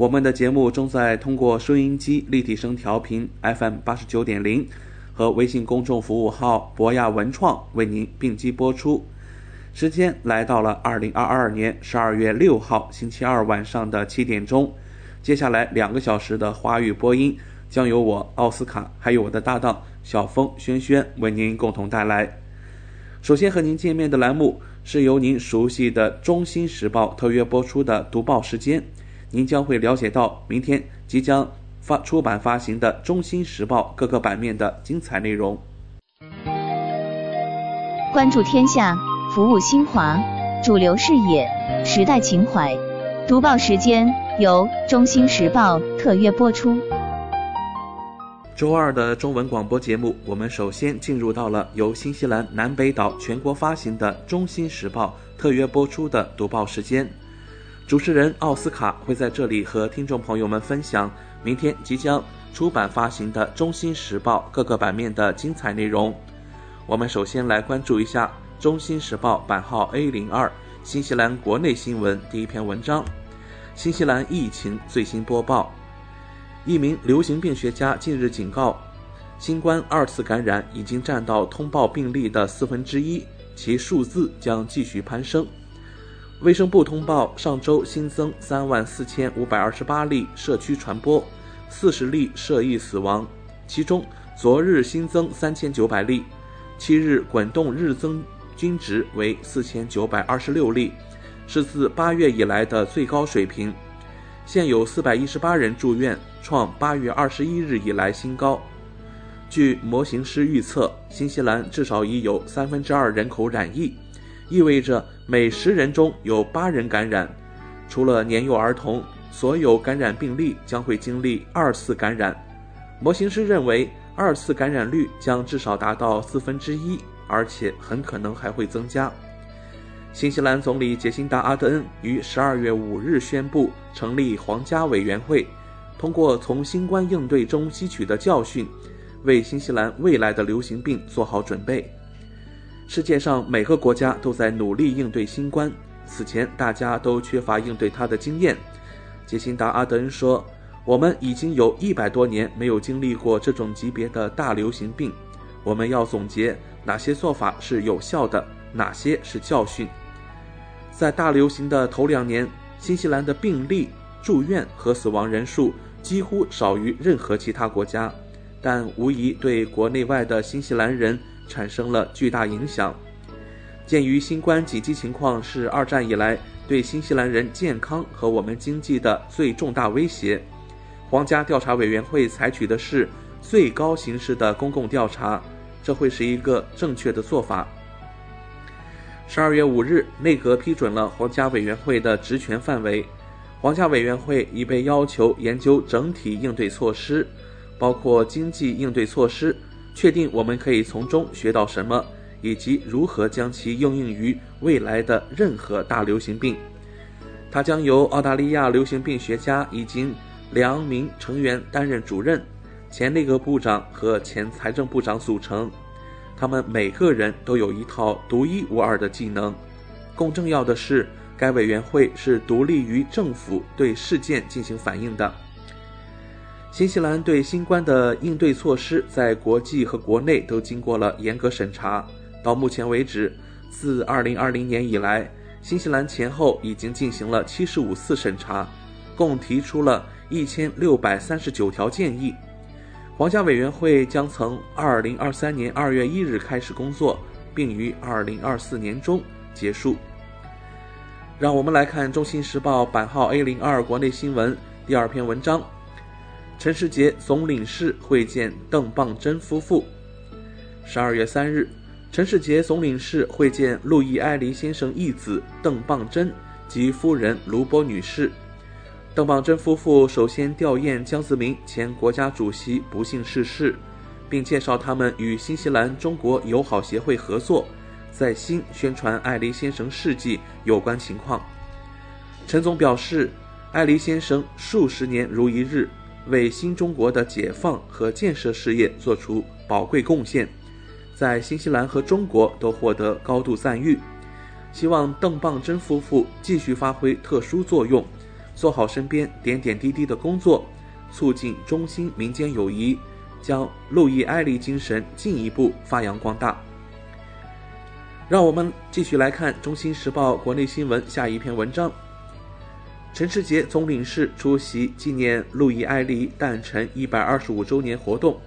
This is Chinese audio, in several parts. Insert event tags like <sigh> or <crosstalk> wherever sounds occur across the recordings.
我们的节目正在通过收音机立体声调频 FM 八十九点零和微信公众服务号博雅文创为您并机播出。时间来到了二零二二年十二月六号星期二晚上的七点钟。接下来两个小时的华语播音将由我奥斯卡还有我的搭档小峰轩轩为您共同带来。首先和您见面的栏目是由您熟悉的《中新时报》特约播出的读报时间，您将会了解到明天即将发出版发行的《中新时报》各个版面的精彩内容。关注天下，服务新华，主流视野，时代情怀。读报时间由《中新时报》特约播出。周二的中文广播节目，我们首先进入到了由新西兰南北岛全国发行的《中新时报》特约播出的读报时间。主持人奥斯卡会在这里和听众朋友们分享明天即将出版发行的《中新时报》各个版面的精彩内容。我们首先来关注一下《中新时报》版号 A 零二新西兰国内新闻第一篇文章：新西兰疫情最新播报。一名流行病学家近日警告，新冠二次感染已经占到通报病例的四分之一，其数字将继续攀升。卫生部通报，上周新增三万四千五百二十八例社区传播，四十例涉疫死亡，其中昨日新增三千九百例，七日滚动日增均值为四千九百二十六例，是自八月以来的最高水平。现有四百一十八人住院，创八月二十一日以来新高。据模型师预测，新西兰至少已有三分之二人口染疫，意味着每十人中有八人感染。除了年幼儿童，所有感染病例将会经历二次感染。模型师认为，二次感染率将至少达到四分之一，而且很可能还会增加。新西兰总理杰辛达·阿德恩于十二月五日宣布成立皇家委员会，通过从新冠应对中吸取的教训，为新西兰未来的流行病做好准备。世界上每个国家都在努力应对新冠，此前大家都缺乏应对它的经验。杰辛达·阿德恩说：“我们已经有一百多年没有经历过这种级别的大流行病，我们要总结哪些做法是有效的，哪些是教训。”在大流行的头两年，新西兰的病例、住院和死亡人数几乎少于任何其他国家，但无疑对国内外的新西兰人产生了巨大影响。鉴于新冠紧急情况是二战以来对新西兰人健康和我们经济的最重大威胁，皇家调查委员会采取的是最高形式的公共调查，这会是一个正确的做法。十二月五日，内阁批准了皇家委员会的职权范围。皇家委员会已被要求研究整体应对措施，包括经济应对措施，确定我们可以从中学到什么，以及如何将其应用于未来的任何大流行病。它将由澳大利亚流行病学家以及两名成员担任主任，前内阁部长和前财政部长组成。他们每个人都有一套独一无二的技能。更重要的是，该委员会是独立于政府对事件进行反应的。新西兰对新冠的应对措施在国际和国内都经过了严格审查。到目前为止，自2020年以来，新西兰前后已经进行了75次审查，共提出了1639条建议。皇家委员会将从二零二三年二月一日开始工作，并于二零二四年中结束。让我们来看《中新时报》版号 A 零二国内新闻第二篇文章：陈世杰总领事会见邓棒珍夫妇。十二月三日，陈世杰总领事会见路易埃黎先生义子邓棒珍及夫人卢波女士。邓棒珍夫妇首先吊唁江泽民前国家主席不幸逝世，并介绍他们与新西兰中国友好协会合作，在新宣传艾黎先生事迹有关情况。陈总表示，艾黎先生数十年如一日，为新中国的解放和建设事业做出宝贵贡献，在新西兰和中国都获得高度赞誉。希望邓棒珍夫妇继续发挥特殊作用。做好身边点点滴滴的工作，促进中新民间友谊，将路易埃利精神进一步发扬光大。让我们继续来看《中新时报》国内新闻下一篇文章：陈世杰总领事出席纪念路易埃利诞辰一百二十五周年活动。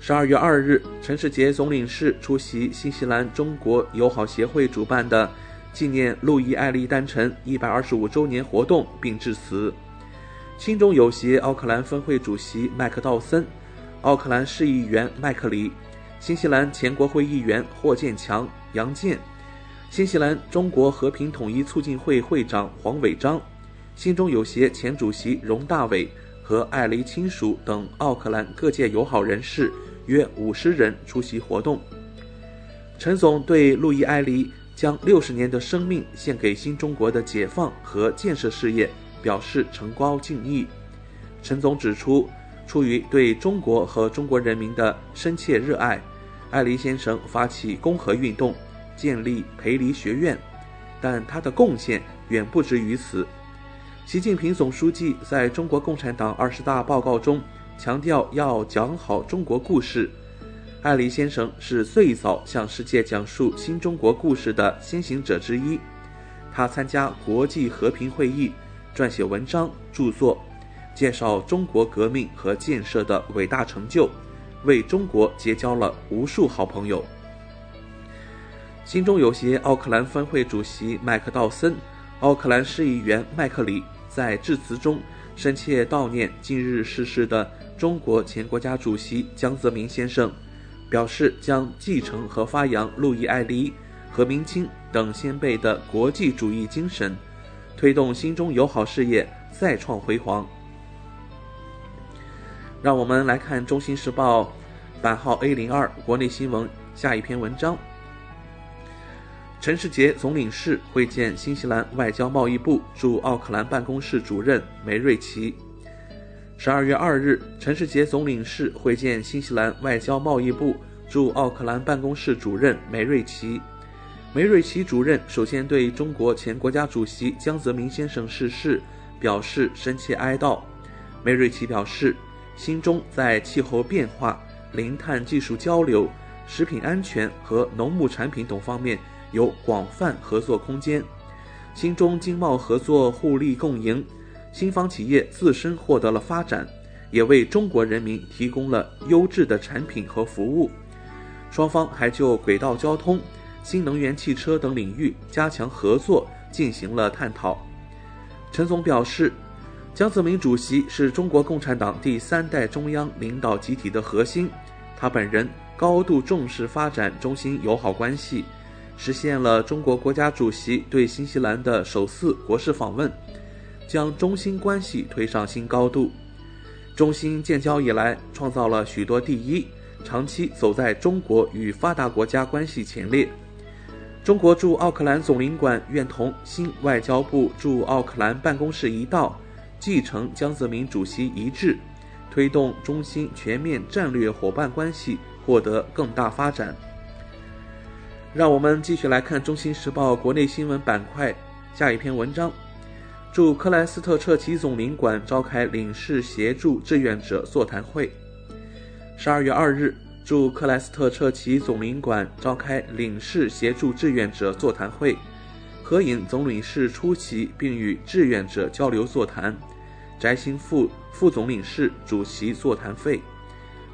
十二月二日，陈世杰总领事出席新西兰中国友好协会主办的。纪念路易艾利诞辰一百二十五周年活动，并致辞。新中友协奥克兰分会主席麦克道森、奥克兰市议员麦克里、新西兰前国会议员霍建强、杨健、新西兰中国和平统一促进会会长黄伟章、新中友协前主席荣大伟和艾黎亲属等奥克兰各界友好人士约五十人出席活动。陈总对路易艾黎。将六十年的生命献给新中国的解放和建设事业，表示崇高敬意。陈总指出，出于对中国和中国人民的深切热爱，艾黎先生发起公和运动，建立培黎学院，但他的贡献远不止于此。习近平总书记在中国共产党二十大报告中强调，要讲好中国故事。艾黎先生是最早向世界讲述新中国故事的先行者之一。他参加国际和平会议，撰写文章著作，介绍中国革命和建设的伟大成就，为中国结交了无数好朋友。心中有协奥克兰分会主席麦克道森、奥克兰市议员麦克里在致辞中深切悼念近日逝世的中国前国家主席江泽民先生。表示将继承和发扬路易艾黎、何明清等先辈的国际主义精神，推动心中友好事业再创辉煌。让我们来看《中新时报》版号 A 零二国内新闻下一篇文章：陈世杰总领事会见新西兰外交贸易部驻奥克兰办公室主任梅瑞奇。十二月二日，陈世杰总领事会见新西兰外交贸易部驻奥克兰办公室主任梅瑞奇。梅瑞奇主任首先对中国前国家主席江泽民先生逝世表示深切哀悼。梅瑞奇表示，新中在气候变化、零碳技术交流、食品安全和农牧产品等方面有广泛合作空间，新中经贸合作互利共赢。新方企业自身获得了发展，也为中国人民提供了优质的产品和服务。双方还就轨道交通、新能源汽车等领域加强合作进行了探讨。陈总表示，江泽民主席是中国共产党第三代中央领导集体的核心，他本人高度重视发展中新友好关系，实现了中国国家主席对新西兰的首次国事访问。将中新关系推上新高度。中新建交以来，创造了许多第一，长期走在中国与发达国家关系前列。中国驻奥克兰总领馆愿同新外交部驻奥克兰办公室一道，继承江泽民主席遗志，推动中新全面战略伙伴关系获得更大发展。让我们继续来看《中新时报》国内新闻板块下一篇文章。驻克莱斯特彻奇总领馆召开领事协助志愿者座谈会。十二月二日，驻克莱斯特彻奇总领馆召开领事协助志愿者座谈会，合影总领事出席并与志愿者交流座谈，翟兴副副总领事主席座谈会，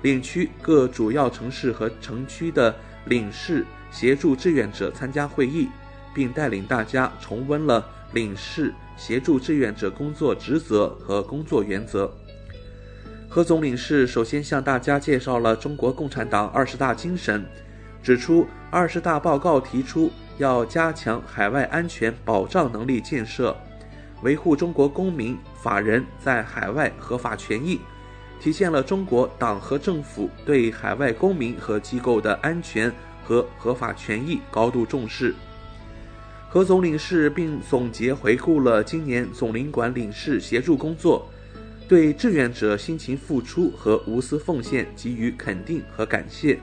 领区各主要城市和城区的领事协助志愿者参加会议，并带领大家重温了领事协助志愿者工作职责和工作原则。何总领事首先向大家介绍了中国共产党二十大精神，指出二十大报告提出要加强海外安全保障能力建设，维护中国公民、法人在海外合法权益，体现了中国党和政府对海外公民和机构的安全和合法权益高度重视。何总领事并总结回顾了今年总领馆领事协助工作。对志愿者辛勤付出和无私奉献给予肯定和感谢。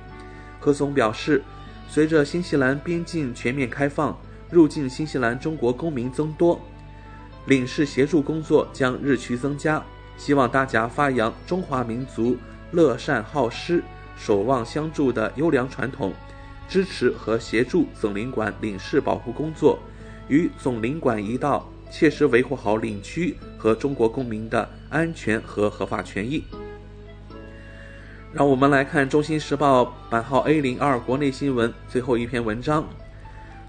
何总表示，随着新西兰边境全面开放，入境新西兰中国公民增多，领事协助工作将日趋增加。希望大家发扬中华民族乐善好施、守望相助的优良传统，支持和协助总领馆领事保护工作，与总领馆一道。切实维护好领区和中国公民的安全和合法权益。让我们来看《中新时报》版号 A 零二国内新闻最后一篇文章：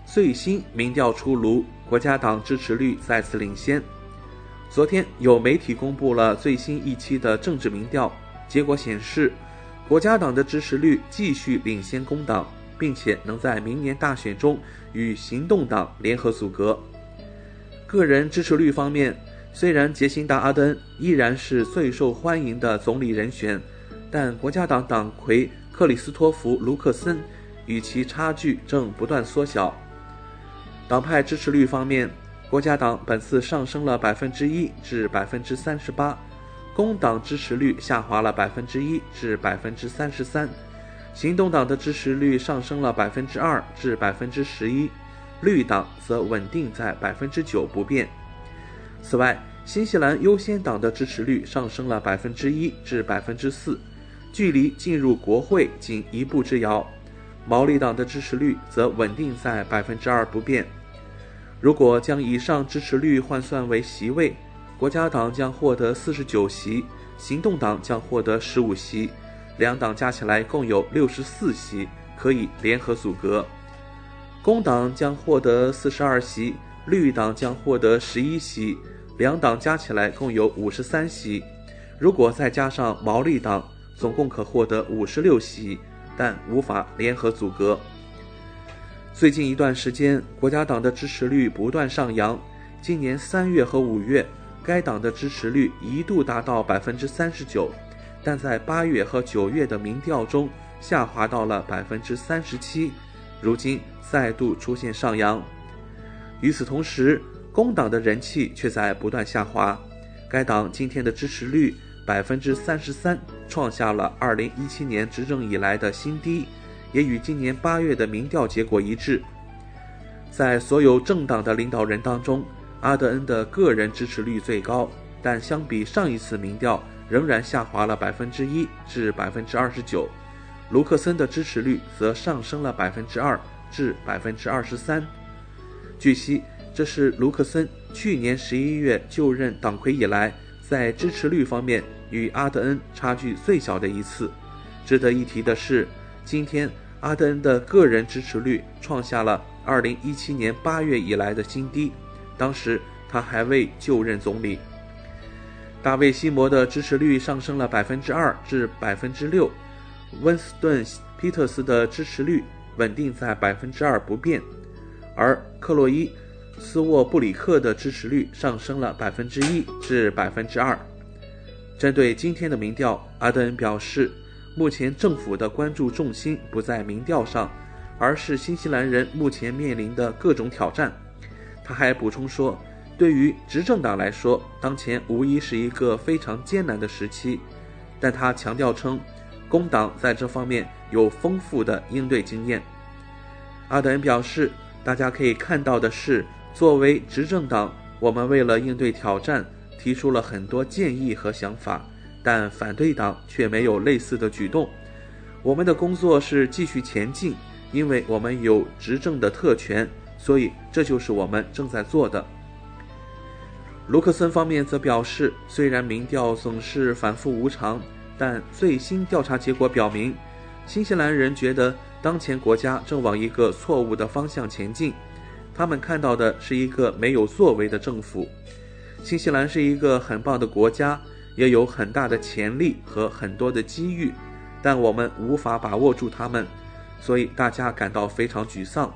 最新民调出炉，国家党支持率再次领先。昨天有媒体公布了最新一期的政治民调结果，显示国家党的支持率继续领先工党，并且能在明年大选中与行动党联合组阁。个人支持率方面，虽然杰辛达·阿德恩依然是最受欢迎的总理人选，但国家党党魁克里斯托弗·卢克森与其差距正不断缩小。党派支持率方面，国家党本次上升了百分之一至百分之三十八，工党支持率下滑了百分之一至百分之三十三，行动党的支持率上升了百分之二至百分之十一。绿党则稳定在百分之九不变。此外，新西兰优先党的支持率上升了百分之一至百分之四，距离进入国会仅一步之遥。毛利党的支持率则稳定在百分之二不变。如果将以上支持率换算为席位，国家党将获得四十九席，行动党将获得十五席，两党加起来共有六十四席，可以联合组阁。工党将获得四十二席，绿党将获得十一席，两党加起来共有五十三席。如果再加上毛利党，总共可获得五十六席，但无法联合组阁。最近一段时间，国家党的支持率不断上扬。今年三月和五月，该党的支持率一度达到百分之三十九，但在八月和九月的民调中下滑到了百分之三十七。如今。再度出现上扬。与此同时，工党的人气却在不断下滑。该党今天的支持率百分之三十三，创下了二零一七年执政以来的新低，也与今年八月的民调结果一致。在所有政党的领导人当中，阿德恩的个人支持率最高，但相比上一次民调，仍然下滑了百分之一至百分之二十九。卢克森的支持率则上升了百分之二。至百分之二十三。据悉，这是卢克森去年十一月就任党魁以来，在支持率方面与阿德恩差距最小的一次。值得一提的是，今天阿德恩的个人支持率创下了二零一七年八月以来的新低，当时他还未就任总理。大卫·西摩的支持率上升了百分之二至百分之六，温斯顿·皮特斯的支持率。稳定在百分之二不变，而克洛伊·斯沃布里克的支持率上升了百分之一至百分之二。针对今天的民调，阿德恩表示，目前政府的关注重心不在民调上，而是新西兰人目前面临的各种挑战。他还补充说，对于执政党来说，当前无疑是一个非常艰难的时期，但他强调称。工党在这方面有丰富的应对经验。阿德恩表示，大家可以看到的是，作为执政党，我们为了应对挑战，提出了很多建议和想法，但反对党却没有类似的举动。我们的工作是继续前进，因为我们有执政的特权，所以这就是我们正在做的。卢克森方面则表示，虽然民调总是反复无常。但最新调查结果表明，新西兰人觉得当前国家正往一个错误的方向前进。他们看到的是一个没有作为的政府。新西兰是一个很棒的国家，也有很大的潜力和很多的机遇，但我们无法把握住它们，所以大家感到非常沮丧。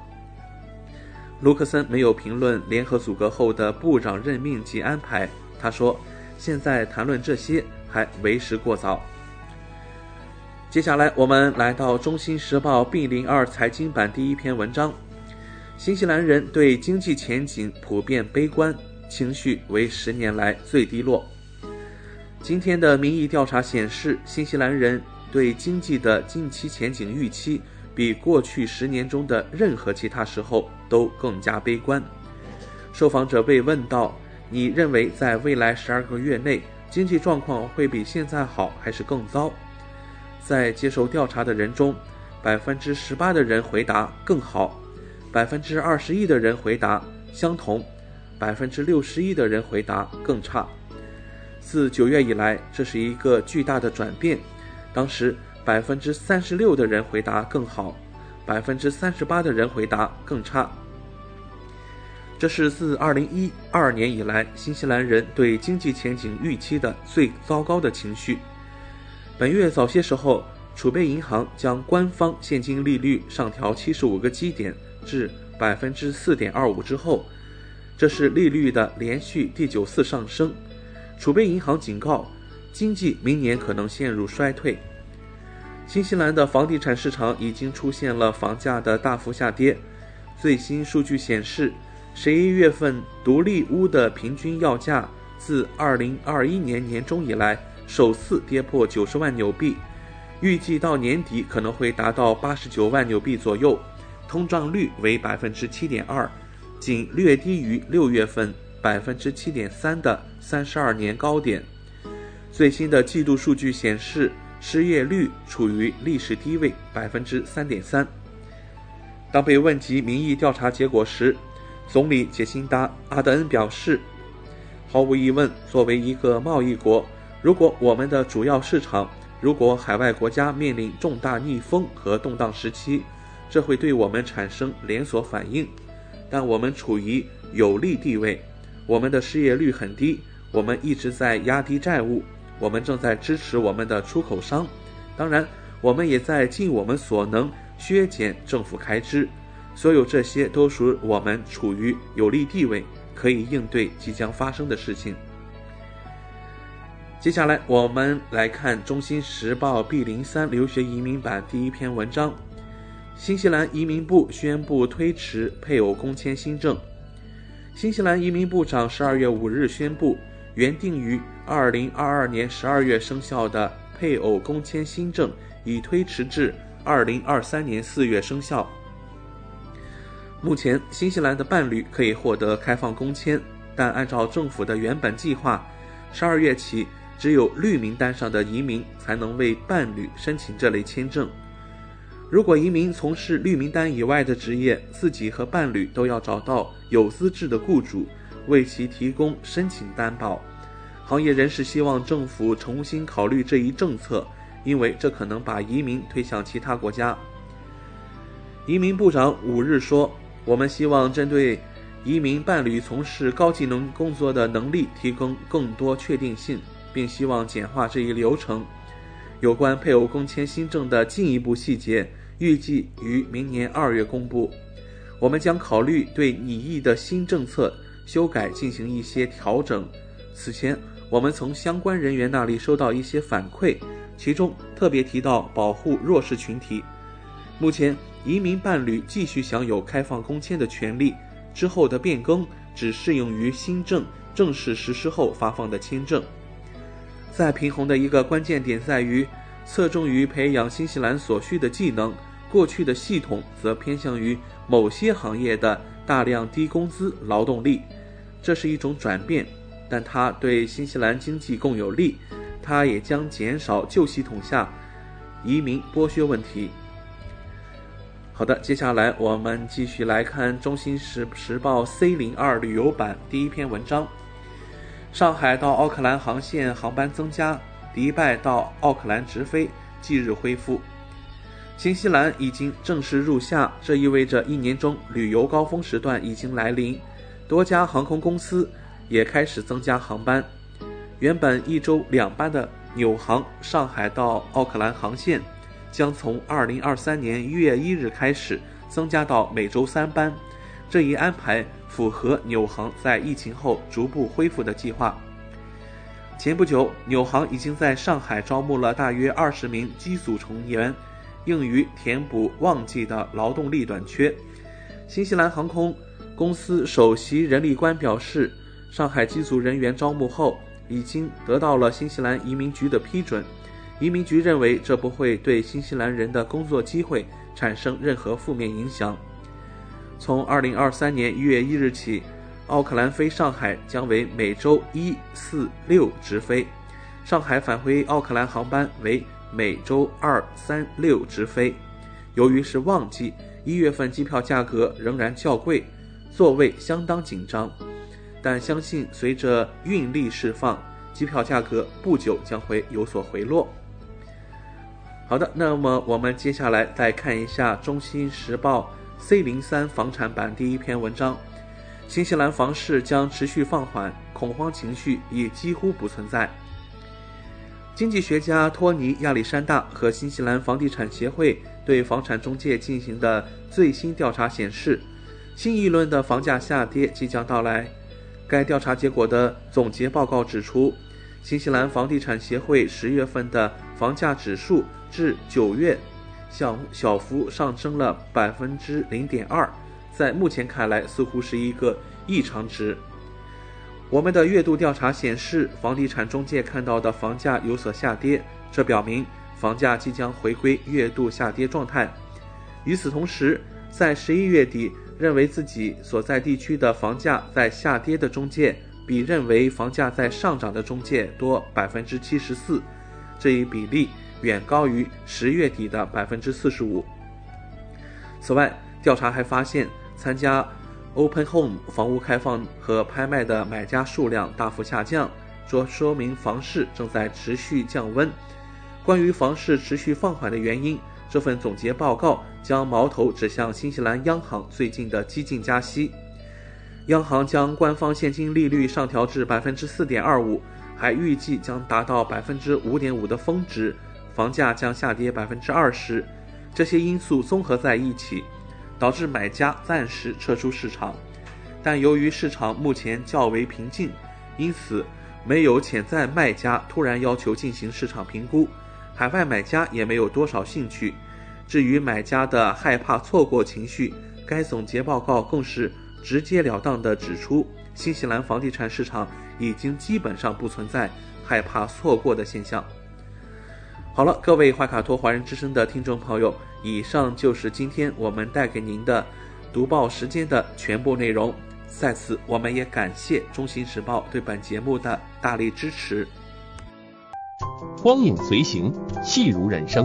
卢克森没有评论联合组阁后的部长任命及安排。他说：“现在谈论这些还为时过早。”接下来，我们来到《中新时报》B 零二财经版第一篇文章。新西兰人对经济前景普遍悲观，情绪为十年来最低落。今天的民意调查显示，新西兰人对经济的近期前景预期比过去十年中的任何其他时候都更加悲观。受访者被问到：“你认为在未来十二个月内经济状况会比现在好还是更糟？”在接受调查的人中，百分之十八的人回答更好。百分之二十一的人回答相同，百分之六十一的人回答更差。自九月以来，这是一个巨大的转变。当时，百分之三十六的人回答更好，百分之三十八的人回答更差。这是自二零一二年以来，新西兰人对经济前景预期的最糟糕的情绪。本月早些时候，储备银行将官方现金利率上调七十五个基点。至百分之四点二五之后，这是利率的连续第九次上升。储备银行警告，经济明年可能陷入衰退。新西兰的房地产市场已经出现了房价的大幅下跌。最新数据显示，十一月份独立屋的平均要价自二零二一年年中以来首次跌破九十万纽币，预计到年底可能会达到八十九万纽币左右。通胀率为百分之七点二，仅略低于六月份百分之七点三的三十二年高点。最新的季度数据显示，失业率处于历史低位百分之三点三。当被问及民意调查结果时，总理杰辛达·阿德恩表示：“毫无疑问，作为一个贸易国，如果我们的主要市场，如果海外国家面临重大逆风和动荡时期。”这会对我们产生连锁反应，但我们处于有利地位，我们的失业率很低，我们一直在压低债务，我们正在支持我们的出口商，当然，我们也在尽我们所能削减政府开支，所有这些都使我们处于有利地位，可以应对即将发生的事情。接下来，我们来看《中新时报》B 零三留学移民版第一篇文章。新西兰移民部宣布推迟配偶工签新政。新西兰移民部长十二月五日宣布，原定于二零二二年十二月生效的配偶工签新政已推迟至二零二三年四月生效。目前，新西兰的伴侣可以获得开放工签，但按照政府的原本计划，十二月起只有绿名单上的移民才能为伴侣申请这类签证。如果移民从事绿名单以外的职业，自己和伴侣都要找到有资质的雇主，为其提供申请担保。行业人士希望政府重新考虑这一政策，因为这可能把移民推向其他国家。移民部长五日说：“我们希望针对移民伴侣从事高技能工作的能力提供更多确定性，并希望简化这一流程。有关配偶工签新政的进一步细节。”预计于明年二月公布。我们将考虑对拟议的新政策修改进行一些调整。此前，我们从相关人员那里收到一些反馈，其中特别提到保护弱势群体。目前，移民伴侣继续享有开放工签的权利。之后的变更只适用于新政正式实施后发放的签证。在平衡的一个关键点在于，侧重于培养新西兰所需的技能。过去的系统则偏向于某些行业的大量低工资劳动力，这是一种转变，但它对新西兰经济更有利。它也将减少旧系统下移民剥削问题。好的，接下来我们继续来看《中新时时报》C 零二旅游版第一篇文章：上海到奥克兰航线航班增加，迪拜到奥克兰直飞，即日恢复。新西兰已经正式入夏，这意味着一年中旅游高峰时段已经来临，多家航空公司也开始增加航班。原本一周两班的纽航上海到奥克兰航线，将从二零二三年一月一日开始增加到每周三班。这一安排符合纽航在疫情后逐步恢复的计划。前不久，纽航已经在上海招募了大约二十名机组成员，用于填补旺季的劳动力短缺。新西兰航空公司首席人力官表示，上海机组人员招募后。已经得到了新西兰移民局的批准，移民局认为这不会对新西兰人的工作机会产生任何负面影响。从二零二三年一月一日起，奥克兰飞上海将为每周一、四、六直飞，上海返回奥克兰航班为每周二、三、六直飞。由于是旺季，一月份机票价格仍然较贵，座位相当紧张。但相信随着运力释放，机票价格不久将会有所回落。好的，那么我们接下来再看一下《中新时报》C 零三房产版第一篇文章：新西兰房市将持续放缓，恐慌情绪已几乎不存在。经济学家托尼·亚历山大和新西兰房地产协会对房产中介进行的最新调查显示，新一轮的房价下跌即将到来。该调查结果的总结报告指出，新西兰房地产协会十月份的房价指数至九月小小幅上升了百分之零点二，在目前看来似乎是一个异常值。我们的月度调查显示，房地产中介看到的房价有所下跌，这表明房价即将回归月度下跌状态。与此同时，在十一月底。认为自己所在地区的房价在下跌的中介，比认为房价在上涨的中介多百分之七十四，这一比例远高于十月底的百分之四十五。此外，调查还发现，参加 Open Home 房屋开放和拍卖的买家数量大幅下降，这说明房市正在持续降温。关于房市持续放缓的原因。这份总结报告将矛头指向新西兰央行最近的激进加息。央行将官方现金利率上调至百分之四点二五，还预计将达到百分之五点五的峰值，房价将下跌百分之二十。这些因素综合在一起，导致买家暂时撤出市场。但由于市场目前较为平静，因此没有潜在卖家突然要求进行市场评估。海外买家也没有多少兴趣。至于买家的害怕错过情绪，该总结报告更是直截了当地指出，新西兰房地产市场已经基本上不存在害怕错过的现象。好了，各位怀卡托华人之声的听众朋友，以上就是今天我们带给您的读报时间的全部内容。在此，我们也感谢中新时报对本节目的大力支持。光影随行，戏如人生。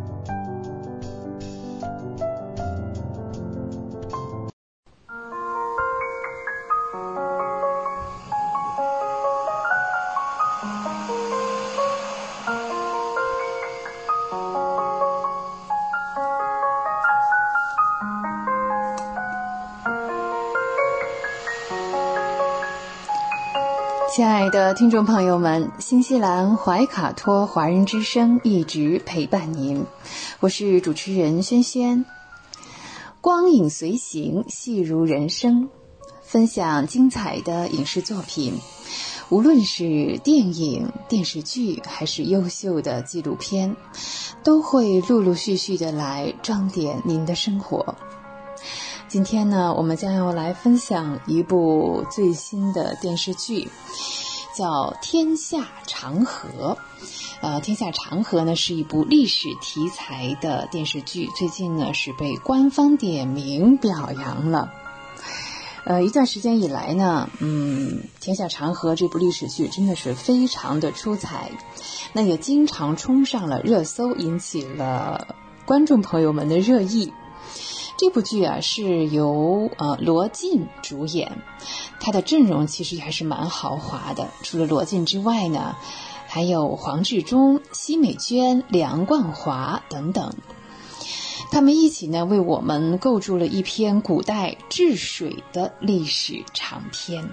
的听众朋友们，新西兰怀卡托华人之声一直陪伴您，我是主持人轩轩。光影随行，戏如人生，分享精彩的影视作品，无论是电影、电视剧，还是优秀的纪录片，都会陆陆续续的来装点您的生活。今天呢，我们将要来分享一部最新的电视剧，叫《天下长河》。呃，《天下长河》呢是一部历史题材的电视剧，最近呢是被官方点名表扬了。呃，一段时间以来呢，嗯，《天下长河》这部历史剧真的是非常的出彩，那也经常冲上了热搜，引起了观众朋友们的热议。这部剧啊是由呃罗晋主演，他的阵容其实还是蛮豪华的。除了罗晋之外呢，还有黄志忠、奚美娟、梁冠华等等。他们一起呢，为我们构筑了一篇古代治水的历史长篇。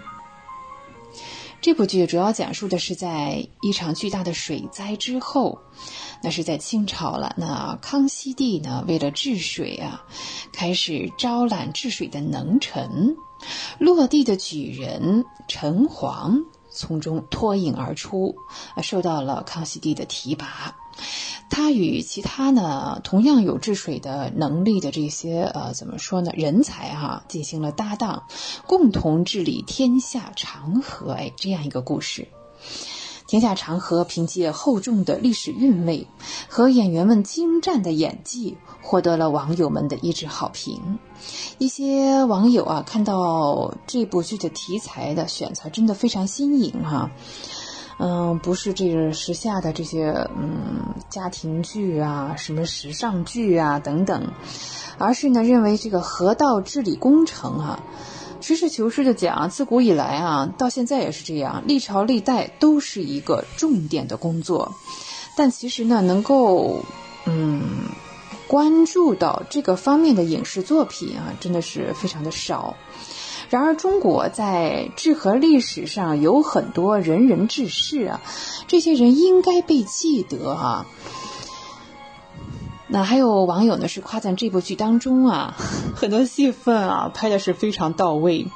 这部剧主要讲述的是在一场巨大的水灾之后，那是在清朝了。那康熙帝呢，为了治水啊，开始招揽治水的能臣，落地的举人陈黄从中脱颖而出，受到了康熙帝的提拔。他与其他呢同样有治水的能力的这些呃怎么说呢人才哈进行了搭档，共同治理天下长河。哎，这样一个故事，天下长河凭借厚重的历史韵味和演员们精湛的演技，获得了网友们的一致好评。一些网友啊看到这部剧的题材的选材真的非常新颖哈。嗯，不是这个时下的这些嗯家庭剧啊，什么时尚剧啊等等，而是呢认为这个河道治理工程啊，实事求是的讲，自古以来啊，到现在也是这样，历朝历代都是一个重点的工作，但其实呢，能够嗯关注到这个方面的影视作品啊，真的是非常的少。然而，中国在治河历史上有很多仁人志士啊，这些人应该被记得啊。那还有网友呢是夸赞这部剧当中啊，<laughs> 很多戏份啊拍的是非常到位，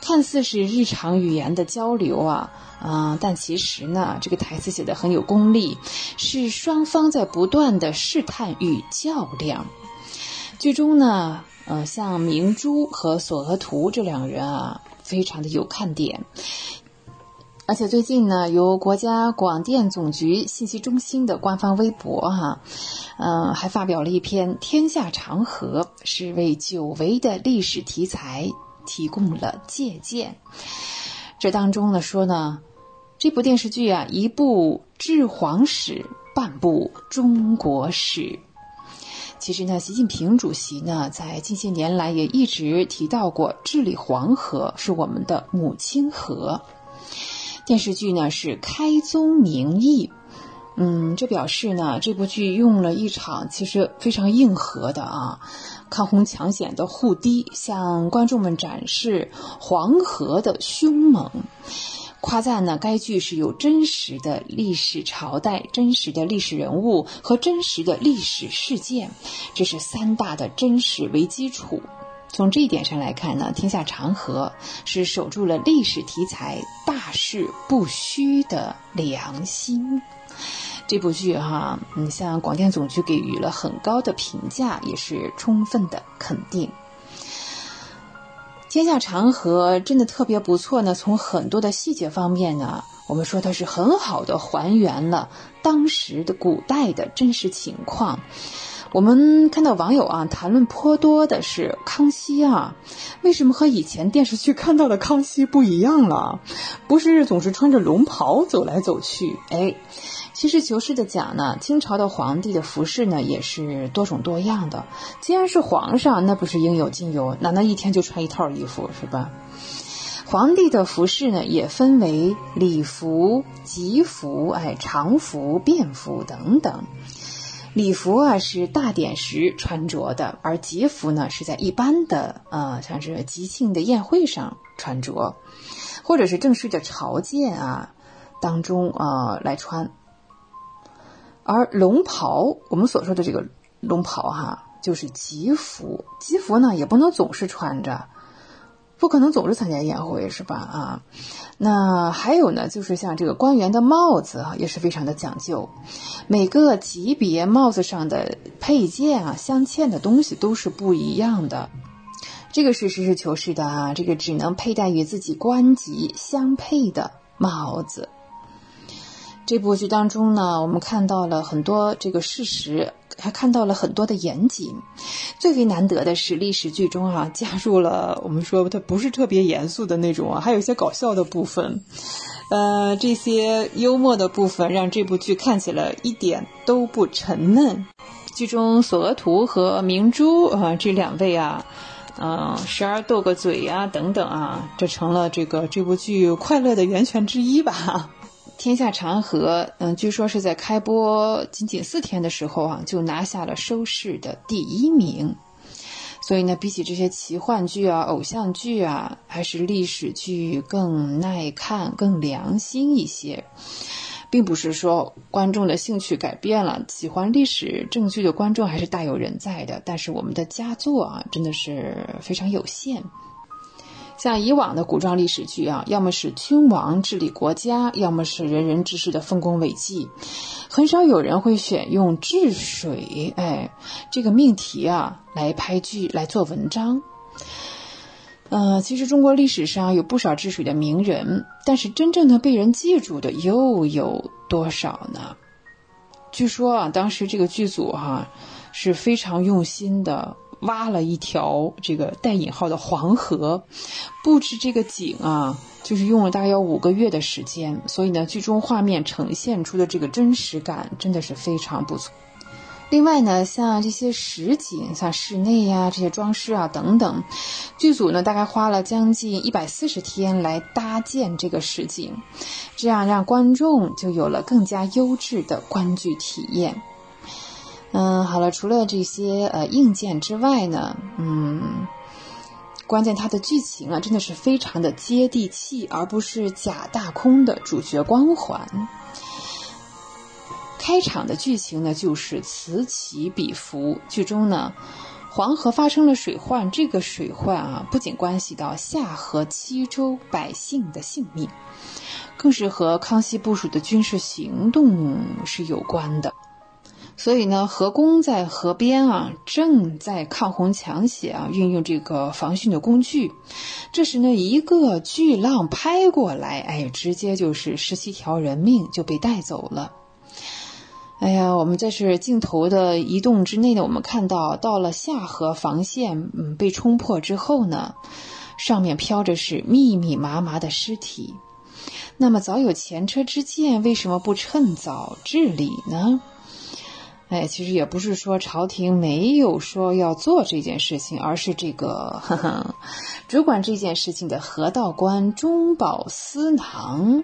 看似是日常语言的交流啊，啊，但其实呢，这个台词写的很有功力，是双方在不断的试探与较量。剧中呢。呃，像明珠和索额图这两人啊，非常的有看点。而且最近呢，由国家广电总局信息中心的官方微博哈，嗯，还发表了一篇《天下长河》，是为久违的历史题材提供了借鉴。这当中呢说呢，这部电视剧啊，一部治皇史，半部中国史。其实呢，习近平主席呢，在近些年来也一直提到过，治理黄河是我们的母亲河。电视剧呢是开宗明义，嗯，这表示呢，这部剧用了一场其实非常硬核的啊，抗洪抢险的护堤，向观众们展示黄河的凶猛。夸赞呢，该剧是有真实的历史朝代、真实的历史人物和真实的历史事件，这是三大的真实为基础。从这一点上来看呢，《天下长河》是守住了历史题材大事不虚的良心。这部剧哈，你像广电总局给予了很高的评价，也是充分的肯定。天下长河真的特别不错呢。从很多的细节方面呢，我们说它是很好的还原了当时的古代的真实情况。我们看到网友啊谈论颇多的是康熙啊，为什么和以前电视剧看到的康熙不一样了？不是总是穿着龙袍走来走去？哎。实事求是的讲呢，清朝的皇帝的服饰呢也是多种多样的。既然是皇上，那不是应有尽有？难道一天就穿一套衣服是吧？皇帝的服饰呢也分为礼服、吉服、哎常服、便服等等。礼服啊是大典时穿着的，而吉服呢是在一般的呃像是吉庆的宴会上穿着，或者是正式的朝见啊当中啊来穿。而龙袍，我们所说的这个龙袍哈，就是吉服。吉服呢，也不能总是穿着，不可能总是参加宴会，是吧？啊，那还有呢，就是像这个官员的帽子啊，也是非常的讲究，每个级别帽子上的配件啊，镶嵌的东西都是不一样的。这个是实事求是的啊，这个只能佩戴与自己官级相配的帽子。这部剧当中呢，我们看到了很多这个事实，还看到了很多的严谨。最为难得的是，历史剧中啊，加入了我们说它不是特别严肃的那种啊，还有一些搞笑的部分。呃，这些幽默的部分让这部剧看起来一点都不沉闷。剧中索额图和明珠啊，这两位啊，嗯，时而斗个嘴呀，等等啊，这成了这个这部剧快乐的源泉之一吧。天下长河，嗯，据说是在开播仅仅四天的时候啊，就拿下了收视的第一名。所以呢，比起这些奇幻剧啊、偶像剧啊，还是历史剧更耐看、更良心一些。并不是说观众的兴趣改变了，喜欢历史正剧的观众还是大有人在的。但是我们的佳作啊，真的是非常有限。像以往的古装历史剧啊，要么是君王治理国家，要么是仁人志士的丰功伟绩，很少有人会选用治水哎这个命题啊来拍剧来做文章。呃，其实中国历史上有不少治水的名人，但是真正的被人记住的又有多少呢？据说啊，当时这个剧组哈是非常用心的。挖了一条这个带引号的黄河，布置这个景啊，就是用了大概要五个月的时间。所以呢，剧中画面呈现出的这个真实感真的是非常不错。另外呢，像这些实景，像室内呀这些装饰啊等等，剧组呢大概花了将近一百四十天来搭建这个实景，这样让观众就有了更加优质的观剧体验。嗯，好了，除了这些呃硬件之外呢，嗯，关键它的剧情啊，真的是非常的接地气，而不是假大空的主角光环。开场的剧情呢，就是此起彼伏。剧中呢，黄河发生了水患，这个水患啊，不仅关系到下河七州百姓的性命，更是和康熙部署的军事行动是有关的。所以呢，河工在河边啊，正在抗洪抢险啊，运用这个防汛的工具。这时呢，一个巨浪拍过来，哎，直接就是十七条人命就被带走了。哎呀，我们在是镜头的移动之内呢，我们看到到了下河防线嗯被冲破之后呢，上面飘着是密密麻麻的尸体。那么早有前车之鉴，为什么不趁早治理呢？哎，其实也不是说朝廷没有说要做这件事情，而是这个 <laughs> 呵呵主管这件事情的河道官中饱私囊，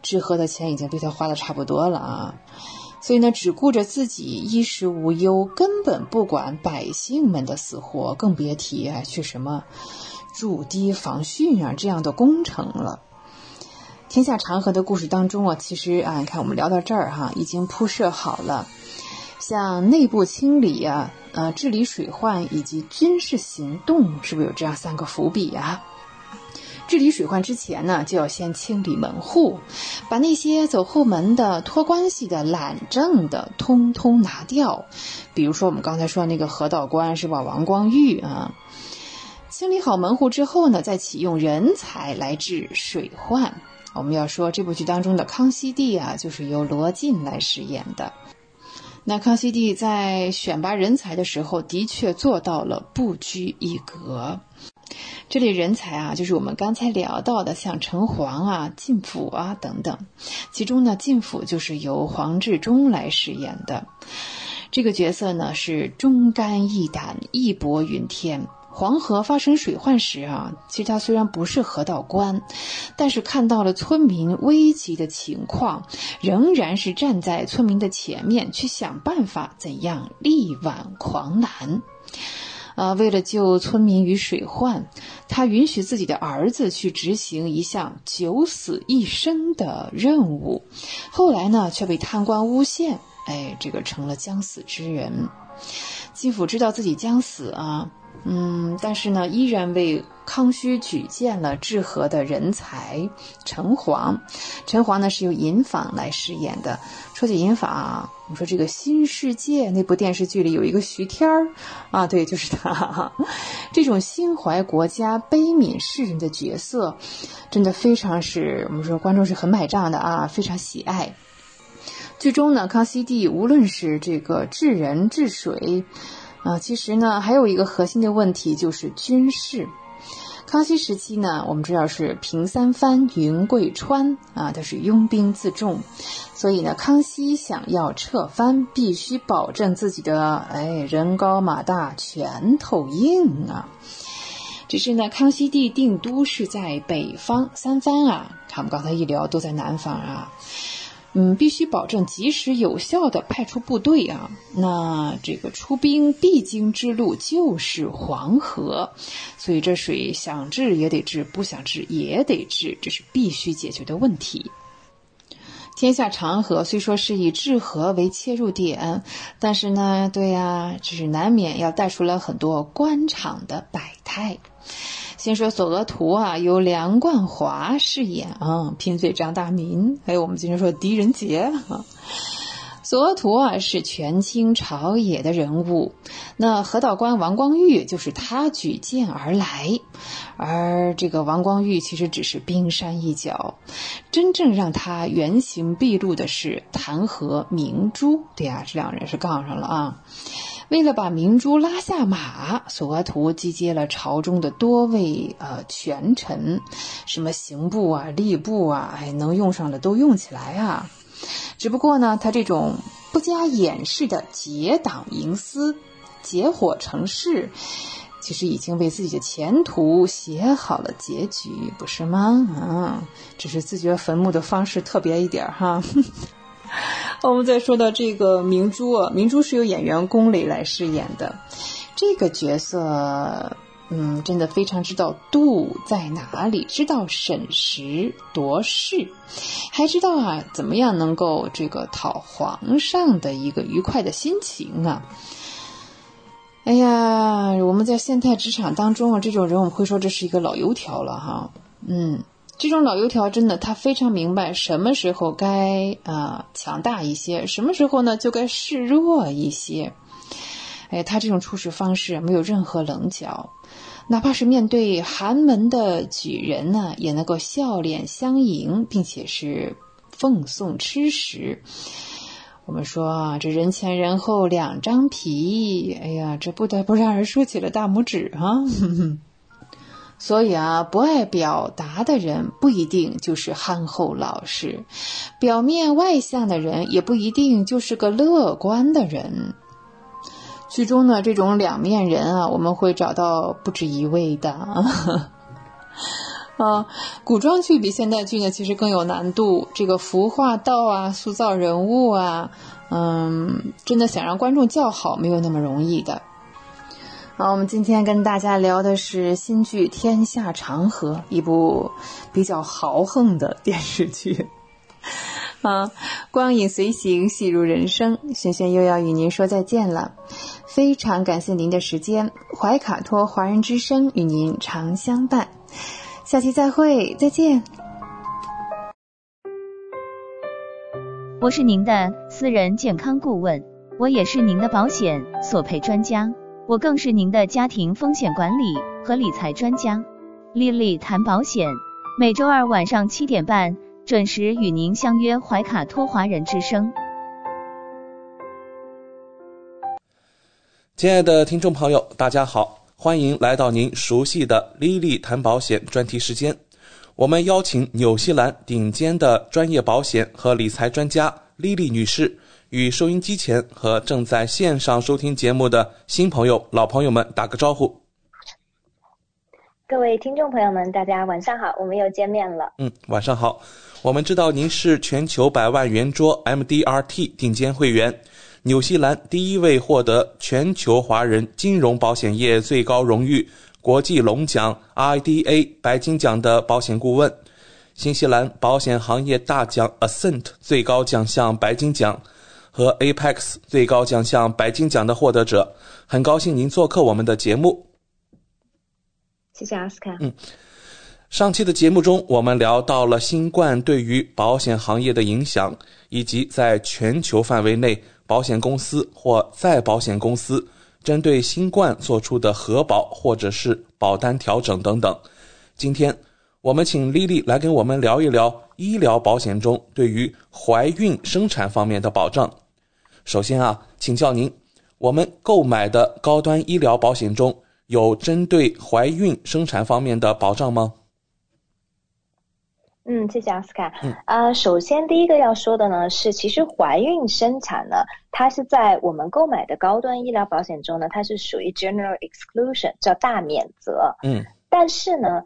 治河的钱已经被他花的差不多了啊，所以呢，只顾着自己衣食无忧，根本不管百姓们的死活，更别提啊去什么筑堤防汛啊这样的工程了。天下长河的故事当中啊，其实啊，你看我们聊到这儿哈，已经铺设好了。像内部清理啊，呃，治理水患以及军事行动，是不是有这样三个伏笔啊？治理水患之前呢，就要先清理门户，把那些走后门的、托关系的、懒政的，通通拿掉。比如说我们刚才说那个河道官是吧？王光玉啊，清理好门户之后呢，再启用人才来治水患。我们要说这部剧当中的康熙帝啊，就是由罗晋来饰演的。那康熙帝在选拔人才的时候，的确做到了不拘一格。这类人才啊，就是我们刚才聊到的，像城隍啊、晋府啊等等。其中呢，晋府就是由黄志忠来饰演的。这个角色呢，是忠肝义胆、义薄云天。黄河发生水患时啊，其实他虽然不是河道官，但是看到了村民危急的情况，仍然是站在村民的前面去想办法，怎样力挽狂澜。啊，为了救村民于水患，他允许自己的儿子去执行一项九死一生的任务，后来呢，却被贪官诬陷，哎，这个成了将死之人。继父知道自己将死啊。嗯，但是呢，依然为康熙举荐了治河的人才陈黄。陈黄呢是由尹昉来饰演的。说起尹昉啊，我们说这个《新世界》那部电视剧里有一个徐天儿啊，对，就是他。这种心怀国家、悲悯世人的角色，真的非常是我们说观众是很买账的啊，非常喜爱。剧中呢，康熙帝无论是这个治人治水，啊，其实呢还有一个核心的问题就是军事。康熙时期呢，我们知道是平三藩、云贵川啊，它是拥兵自重，所以呢，康熙想要撤藩，必须保证自己的哎人高马大、拳头硬啊。只是呢，康熙帝定都是在北方，三藩啊，他们刚才一聊都在南方啊。嗯，必须保证及时有效的派出部队啊。那这个出兵必经之路就是黄河，所以这水想治也得治，不想治也得治，这是必须解决的问题。天下长河虽说是以治河为切入点，但是呢，对呀，就是难免要带出了很多官场的百态。先说《索额图》啊，由梁冠华饰演啊，贫嘴张大民，还有我们经常说狄仁杰啊。索额图啊是权倾朝野的人物，那河道官王光裕就是他举荐而来，而这个王光裕其实只是冰山一角，真正让他原形毕露的是弹劾明珠。对呀，这两人是杠上了啊。为了把明珠拉下马，索额图集结了朝中的多位呃权臣，什么刑部啊、吏部啊，哎，能用上的都用起来啊。只不过呢，他这种不加掩饰的结党营私、结伙成事，其实已经为自己的前途写好了结局，不是吗？啊，只是自掘坟墓的方式特别一点哈。<laughs> 我们再说到这个明珠啊，明珠是由演员龚磊来饰演的，这个角色，嗯，真的非常知道度在哪里，知道审时度势，还知道啊怎么样能够这个讨皇上的一个愉快的心情啊。哎呀，我们在现代职场当中啊，这种人我们会说这是一个老油条了哈，嗯。这种老油条真的，他非常明白什么时候该啊强大一些，什么时候呢就该示弱一些。哎，他这种处事方式没有任何棱角，哪怕是面对寒门的举人呢，也能够笑脸相迎，并且是奉送吃食。我们说啊，这人前人后两张皮，哎呀，这不得不让人竖起了大拇指啊。所以啊，不爱表达的人不一定就是憨厚老实，表面外向的人也不一定就是个乐观的人。剧中呢，这种两面人啊，我们会找到不止一位的。<laughs> 啊，古装剧比现代剧呢，其实更有难度。这个服化道啊，塑造人物啊，嗯，真的想让观众叫好，没有那么容易的。好，我们今天跟大家聊的是新剧《天下长河》，一部比较豪横的电视剧。啊，<laughs> 光影随行，戏如人生，轩轩又要与您说再见了。非常感谢您的时间，怀卡托华人之声与您常相伴。下期再会，再见。我是您的私人健康顾问，我也是您的保险索赔专家。我更是您的家庭风险管理和理财专家，丽丽谈保险，每周二晚上七点半准时与您相约怀卡托华人之声。亲爱的听众朋友，大家好，欢迎来到您熟悉的丽丽谈保险专题时间。我们邀请纽西兰顶尖的专业保险和理财专家丽丽女士。与收音机前和正在线上收听节目的新朋友、老朋友们打个招呼。各位听众朋友们，大家晚上好，我们又见面了。嗯，晚上好。我们知道您是全球百万圆桌 MDRT 顶尖会员，纽西兰第一位获得全球华人金融保险业最高荣誉国际龙奖 IDA 白金奖的保险顾问，新西兰保险行业大奖 Ascent 最高奖项白金奖。和 Apex 最高奖项白金奖的获得者，很高兴您做客我们的节目。谢谢阿斯卡。嗯，上期的节目中，我们聊到了新冠对于保险行业的影响，以及在全球范围内保险公司或再保险公司针对新冠做出的核保或者是保单调整等等。今天我们请丽丽来跟我们聊一聊医疗保险中对于怀孕生产方面的保障。首先啊，请教您，我们购买的高端医疗保险中有针对怀孕生产方面的保障吗？嗯，谢谢奥斯卡。嗯，呃，首先第一个要说的呢是，其实怀孕生产呢，它是在我们购买的高端医疗保险中呢，它是属于 general exclusion，叫大免责。嗯，但是呢，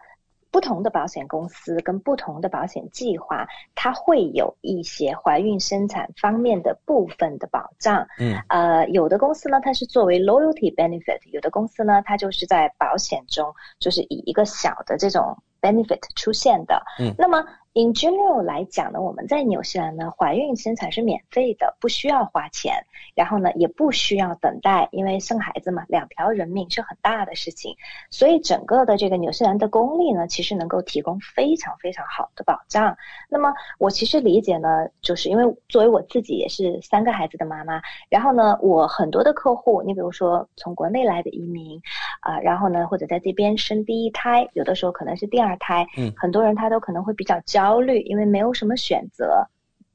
不同的保险公司跟不同的保险计划，它会有一些怀孕生产方面的部分的保障。嗯，呃，有的公司呢，它是作为 loyalty benefit；有的公司呢，它就是在保险中，就是以一个小的这种。Benefit 出现的，嗯，那么 in general 来讲呢，我们在纽西兰呢，怀孕生产是免费的，不需要花钱，然后呢，也不需要等待，因为生孩子嘛，两条人命是很大的事情，所以整个的这个纽西兰的公立呢，其实能够提供非常非常好的保障。那么我其实理解呢，就是因为作为我自己也是三个孩子的妈妈，然后呢，我很多的客户，你比如说从国内来的移民啊，然后呢，或者在这边生第一胎，有的时候可能是第二。胎，嗯，很多人他都可能会比较焦虑，因为没有什么选择。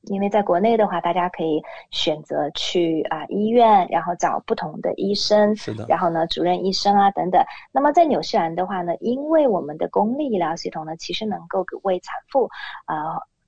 因为在国内的话，大家可以选择去啊医院，然后找不同的医生，是的，然后呢主任医生啊等等。那么在纽西兰的话呢，因为我们的公立医疗系统呢，其实能够为产妇啊。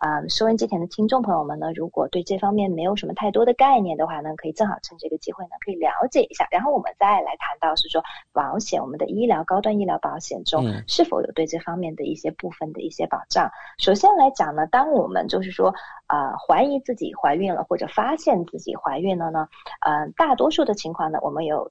啊，收音机前的听众朋友们呢，如果对这方面没有什么太多的概念的话呢，可以正好趁这个机会呢，可以了解一下。然后我们再来谈到是说保险，我们的医疗高端医疗保险中是否有对这方面的一些部分的一些保障。首先来讲呢，当我们就是说啊怀疑自己怀孕了或者发现自己怀孕了呢，呃，大多数的情况呢，我们有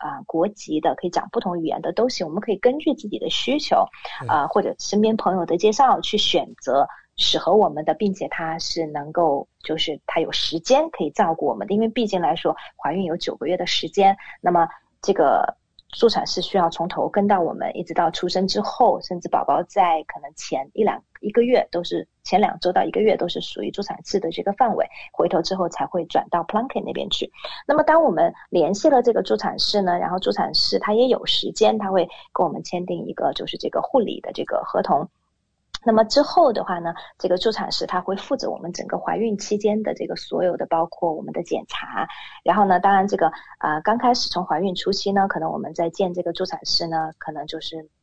啊，国籍的可以讲不同语言的都行，我们可以根据自己的需求，啊或者身边朋友的介绍去选择适合我们的，并且他是能够就是他有时间可以照顾我们的，因为毕竟来说怀孕有九个月的时间，那么这个。助产士需要从头跟到我们，一直到出生之后，甚至宝宝在可能前一两一个月都是前两周到一个月都是属于助产士的这个范围，回头之后才会转到 Plunket 那边去。那么当我们联系了这个助产士呢，然后助产士他也有时间，他会跟我们签订一个就是这个护理的这个合同。那么之后的话呢，这个助产士他会负责我们整个怀孕期间的这个所有的，包括我们的检查。然后呢，当然这个啊，刚开始从怀孕初期呢，可能我们在见这个助产士呢，可能就是。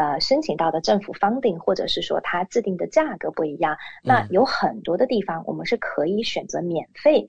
呃，申请到的政府 funding，或者是说它制定的价格不一样，那有很多的地方我们是可以选择免费。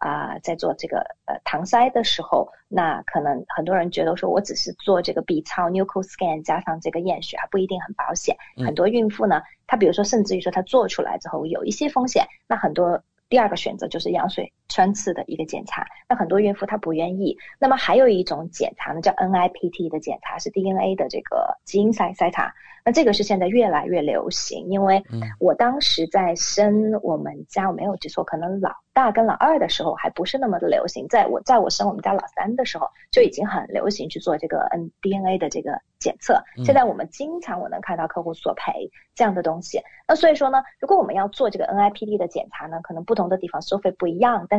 啊，在做这个呃搪塞的时候，那可能很多人觉得说，我只是做这个 B 超 Nuco Scan 加上这个验血，还不一定很保险。很多孕妇呢，她比如说，甚至于说她做出来之后有一些风险，那很多第二个选择就是羊水穿刺的一个检查。那很多孕妇她不愿意。那么还有一种检查呢，叫 NIPT 的检查，是 DNA 的这个基因筛筛查。那这个是现在越来越流行，因为我当时在生我们家，我没有记错，可能老大跟老二的时候还不是那么的流行，在我在我生我们家老三的时候就已经很流行去做这个 N DNA 的这个检测。现在我们经常我能看到客户索赔这样的东西。那所以说呢，如果我们要做这个 NIPT 的检查呢，可能不同的地方收费不一样，但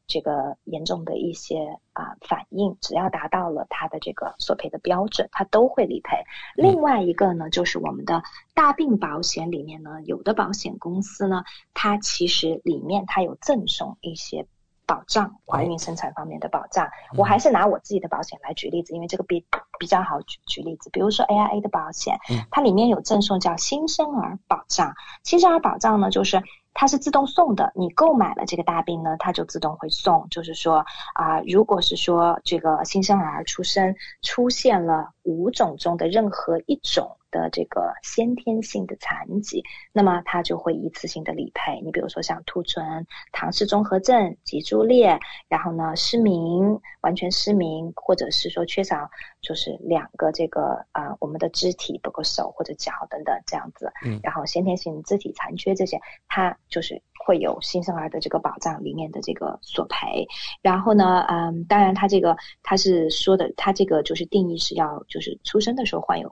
这个严重的一些啊反应，只要达到了它的这个索赔的标准，它都会理赔。另外一个呢，就是我们的大病保险里面呢，有的保险公司呢，它其实里面它有赠送一些保障，怀孕生产方面的保障。我还是拿我自己的保险来举例子，因为这个比比较好举举例子。比如说 AIA 的保险，它里面有赠送叫新生儿保障。新生儿保障呢，就是它是自动送的，你购买了这个大病呢，它就自动会送。就是说啊，如果是说这个新生儿出生出现了五种中的任何一种。的这个先天性的残疾，那么它就会一次性的理赔。你比如说像兔唇、唐氏综合症、脊柱裂，然后呢失明、完全失明，或者是说缺少就是两个这个啊我们的肢体，包括手或者脚等等这样子。嗯。然后先天性肢体残缺这些，它就是会有新生儿的这个保障里面的这个索赔。然后呢，嗯，当然它这个它是说的，它这个就是定义是要就是出生的时候患有。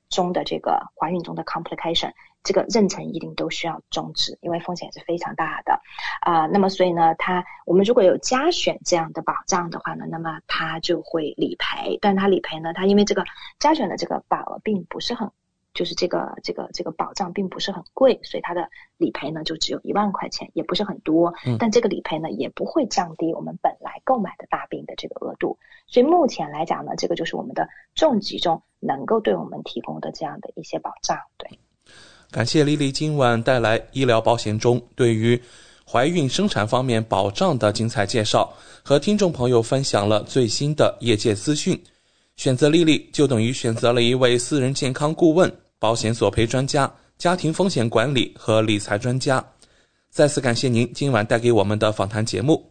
中的这个怀孕中的 complication。这个妊娠一定都需要终止，因为风险是非常大的，啊，那么所以呢，它我们如果有加选这样的保障的话呢，那么它就会理赔，但它理赔呢，它因为这个加选的这个保额并不是很，就是这个这个这个保障并不是很贵，所以它的理赔呢就只有一万块钱，也不是很多，但这个理赔呢也不会降低我们本来购买的大病的这个额度，所以目前来讲呢，这个就是我们的重疾中能够对我们提供的这样的一些保障，对。感谢丽丽今晚带来医疗保险中对于怀孕生产方面保障的精彩介绍，和听众朋友分享了最新的业界资讯。选择丽丽就等于选择了一位私人健康顾问、保险索赔专家、家庭风险管理和理财专家。再次感谢您今晚带给我们的访谈节目。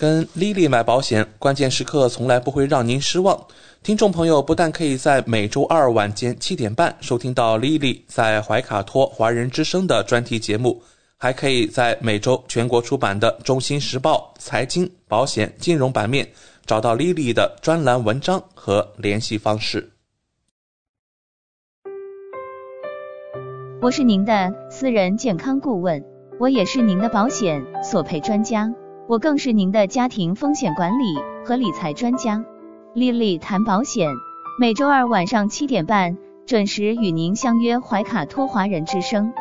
跟丽丽买保险，关键时刻从来不会让您失望。听众朋友不但可以在每周二晚间七点半收听到丽丽在怀卡托华人之声的专题节目，还可以在每周全国出版的《中心时报》财经、保险、金融版面找到丽丽的专栏文章和联系方式。我是您的私人健康顾问，我也是您的保险索赔专家。我更是您的家庭风险管理和理财专家，丽丽谈保险，每周二晚上七点半准时与您相约怀卡托华人之声。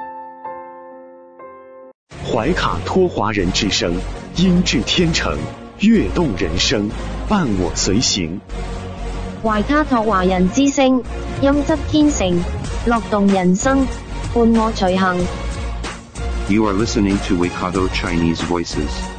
怀卡托华人之声，音质天成，悦动人生，伴我随行。怀卡托华人之声，音质天成，乐动人生，伴我随行。You are listening to Waikato Chinese Voices.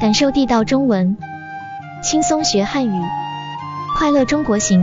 感受地道中文，轻松学汉语，快乐中国行。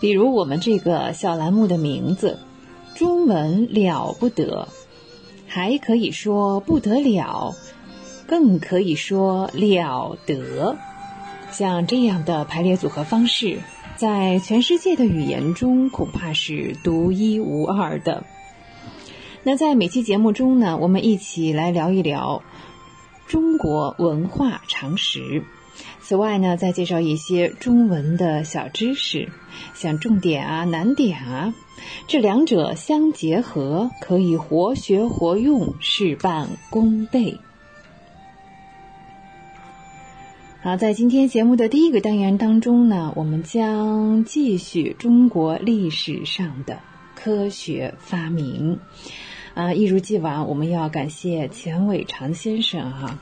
比如我们这个小栏目的名字“中文了不得”，还可以说不得了，更可以说了得。像这样的排列组合方式，在全世界的语言中恐怕是独一无二的。那在每期节目中呢，我们一起来聊一聊中国文化常识。此外呢，再介绍一些中文的小知识，像重点啊、难点啊，这两者相结合，可以活学活用，事半功倍。好，在今天节目的第一个单元当中呢，我们将继续中国历史上的科学发明。啊，一如既往，我们要感谢钱伟长先生哈。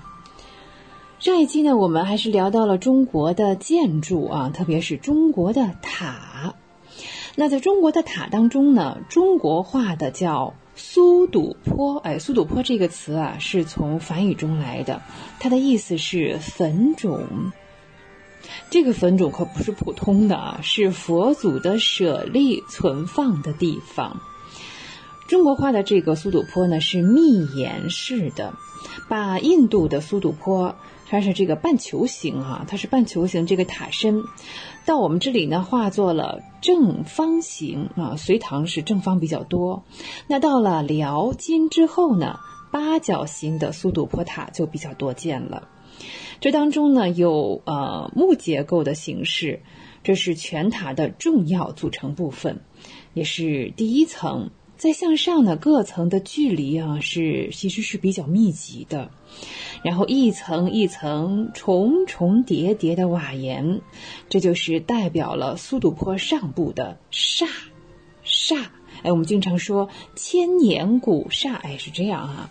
上一期呢，我们还是聊到了中国的建筑啊，特别是中国的塔。那在中国的塔当中呢，中国画的叫苏堵坡。哎，苏堵坡这个词啊，是从梵语中来的，它的意思是坟冢。这个坟冢可不是普通的啊，是佛祖的舍利存放的地方。中国画的这个苏堵坡呢，是密檐式的，把印度的苏堵坡。它是这个半球形哈，它是半球形这个塔身，到我们这里呢化作了正方形啊。隋唐是正方比较多，那到了辽金之后呢，八角形的苏堵坡塔就比较多见了。这当中呢有呃木结构的形式，这是全塔的重要组成部分，也是第一层。再向上呢，各层的距离啊是其实是比较密集的。然后一层一层重重叠叠的瓦檐，这就是代表了苏堵坡上部的煞煞。哎，我们经常说千年古刹，哎，是这样啊。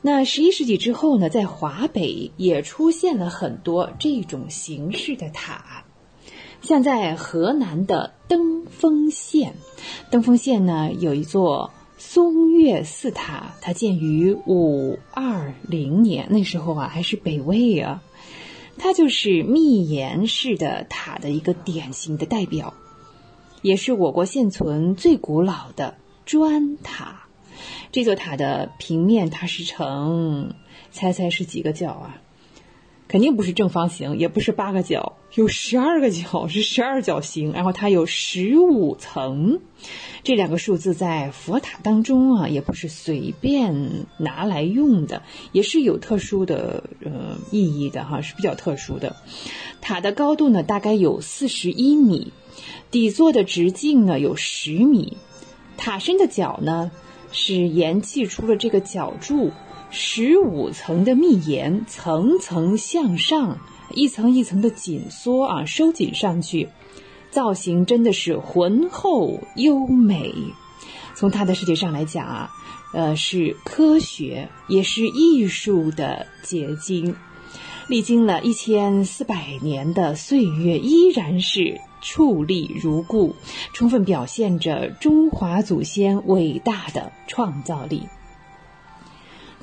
那十一世纪之后呢，在华北也出现了很多这种形式的塔，像在河南的登封县，登封县呢有一座。松岳寺塔，它建于五二零年，那时候啊还是北魏啊，它就是密檐式的塔的一个典型的代表，也是我国现存最古老的砖塔。这座塔的平面它是呈，猜猜是几个角啊？肯定不是正方形，也不是八个角，有十二个角，是十二角形。然后它有十五层，这两个数字在佛塔当中啊，也不是随便拿来用的，也是有特殊的呃意义的哈，是比较特殊的。塔的高度呢，大概有四十一米，底座的直径呢有十米，塔身的角呢是延砌出了这个角柱。十五层的密檐，层层向上，一层一层的紧缩啊，收紧上去，造型真的是浑厚优美。从它的视觉上来讲啊，呃，是科学也是艺术的结晶。历经了一千四百年的岁月，依然是矗立如故，充分表现着中华祖先伟大的创造力。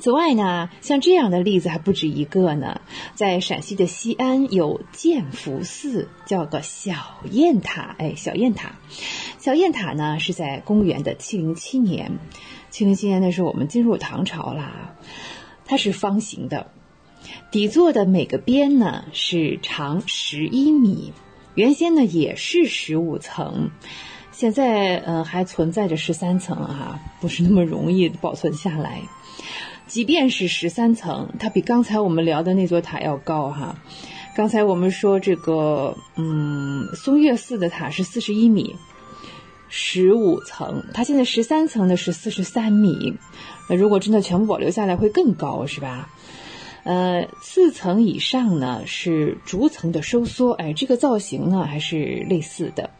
此外呢，像这样的例子还不止一个呢。在陕西的西安有建福寺，叫个小雁塔。哎，小雁塔，小雁塔呢是在公元的七零七年。七零七年那时候我们进入唐朝啦。它是方形的，底座的每个边呢是长十一米。原先呢也是十五层，现在呃还存在着十三层啊，不是那么容易保存下来。即便是十三层，它比刚才我们聊的那座塔要高哈。刚才我们说这个，嗯，松岳寺的塔是四十一米，十五层，它现在十三层的是四十三米。那如果真的全部保留下来，会更高，是吧？呃，四层以上呢是逐层的收缩，哎，这个造型呢还是类似的。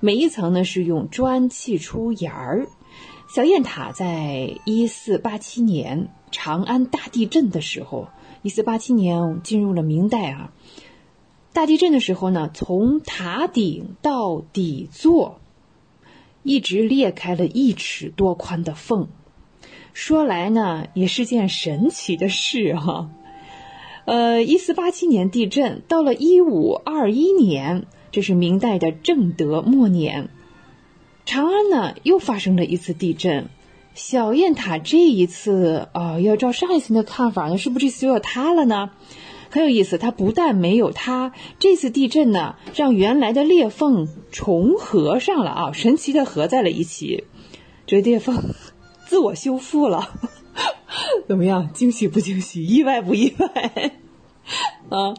每一层呢是用砖砌出檐儿。小雁塔在一四八七年长安大地震的时候，一四八七年进入了明代啊。大地震的时候呢，从塔顶到底座，一直裂开了一尺多宽的缝。说来呢，也是件神奇的事哈。呃，一四八七年地震，到了一五二一年，这是明代的正德末年，长安呢又发生了一次地震。小雁塔这一次啊，要照上一次的看法呢，是不是这次又要塌了呢？很有意思，它不但没有塌，这次地震呢，让原来的裂缝重合上了啊，神奇的合在了一起，这裂缝。自我修复了，<laughs> 怎么样？惊喜不惊喜？意外不意外？<laughs> 啊，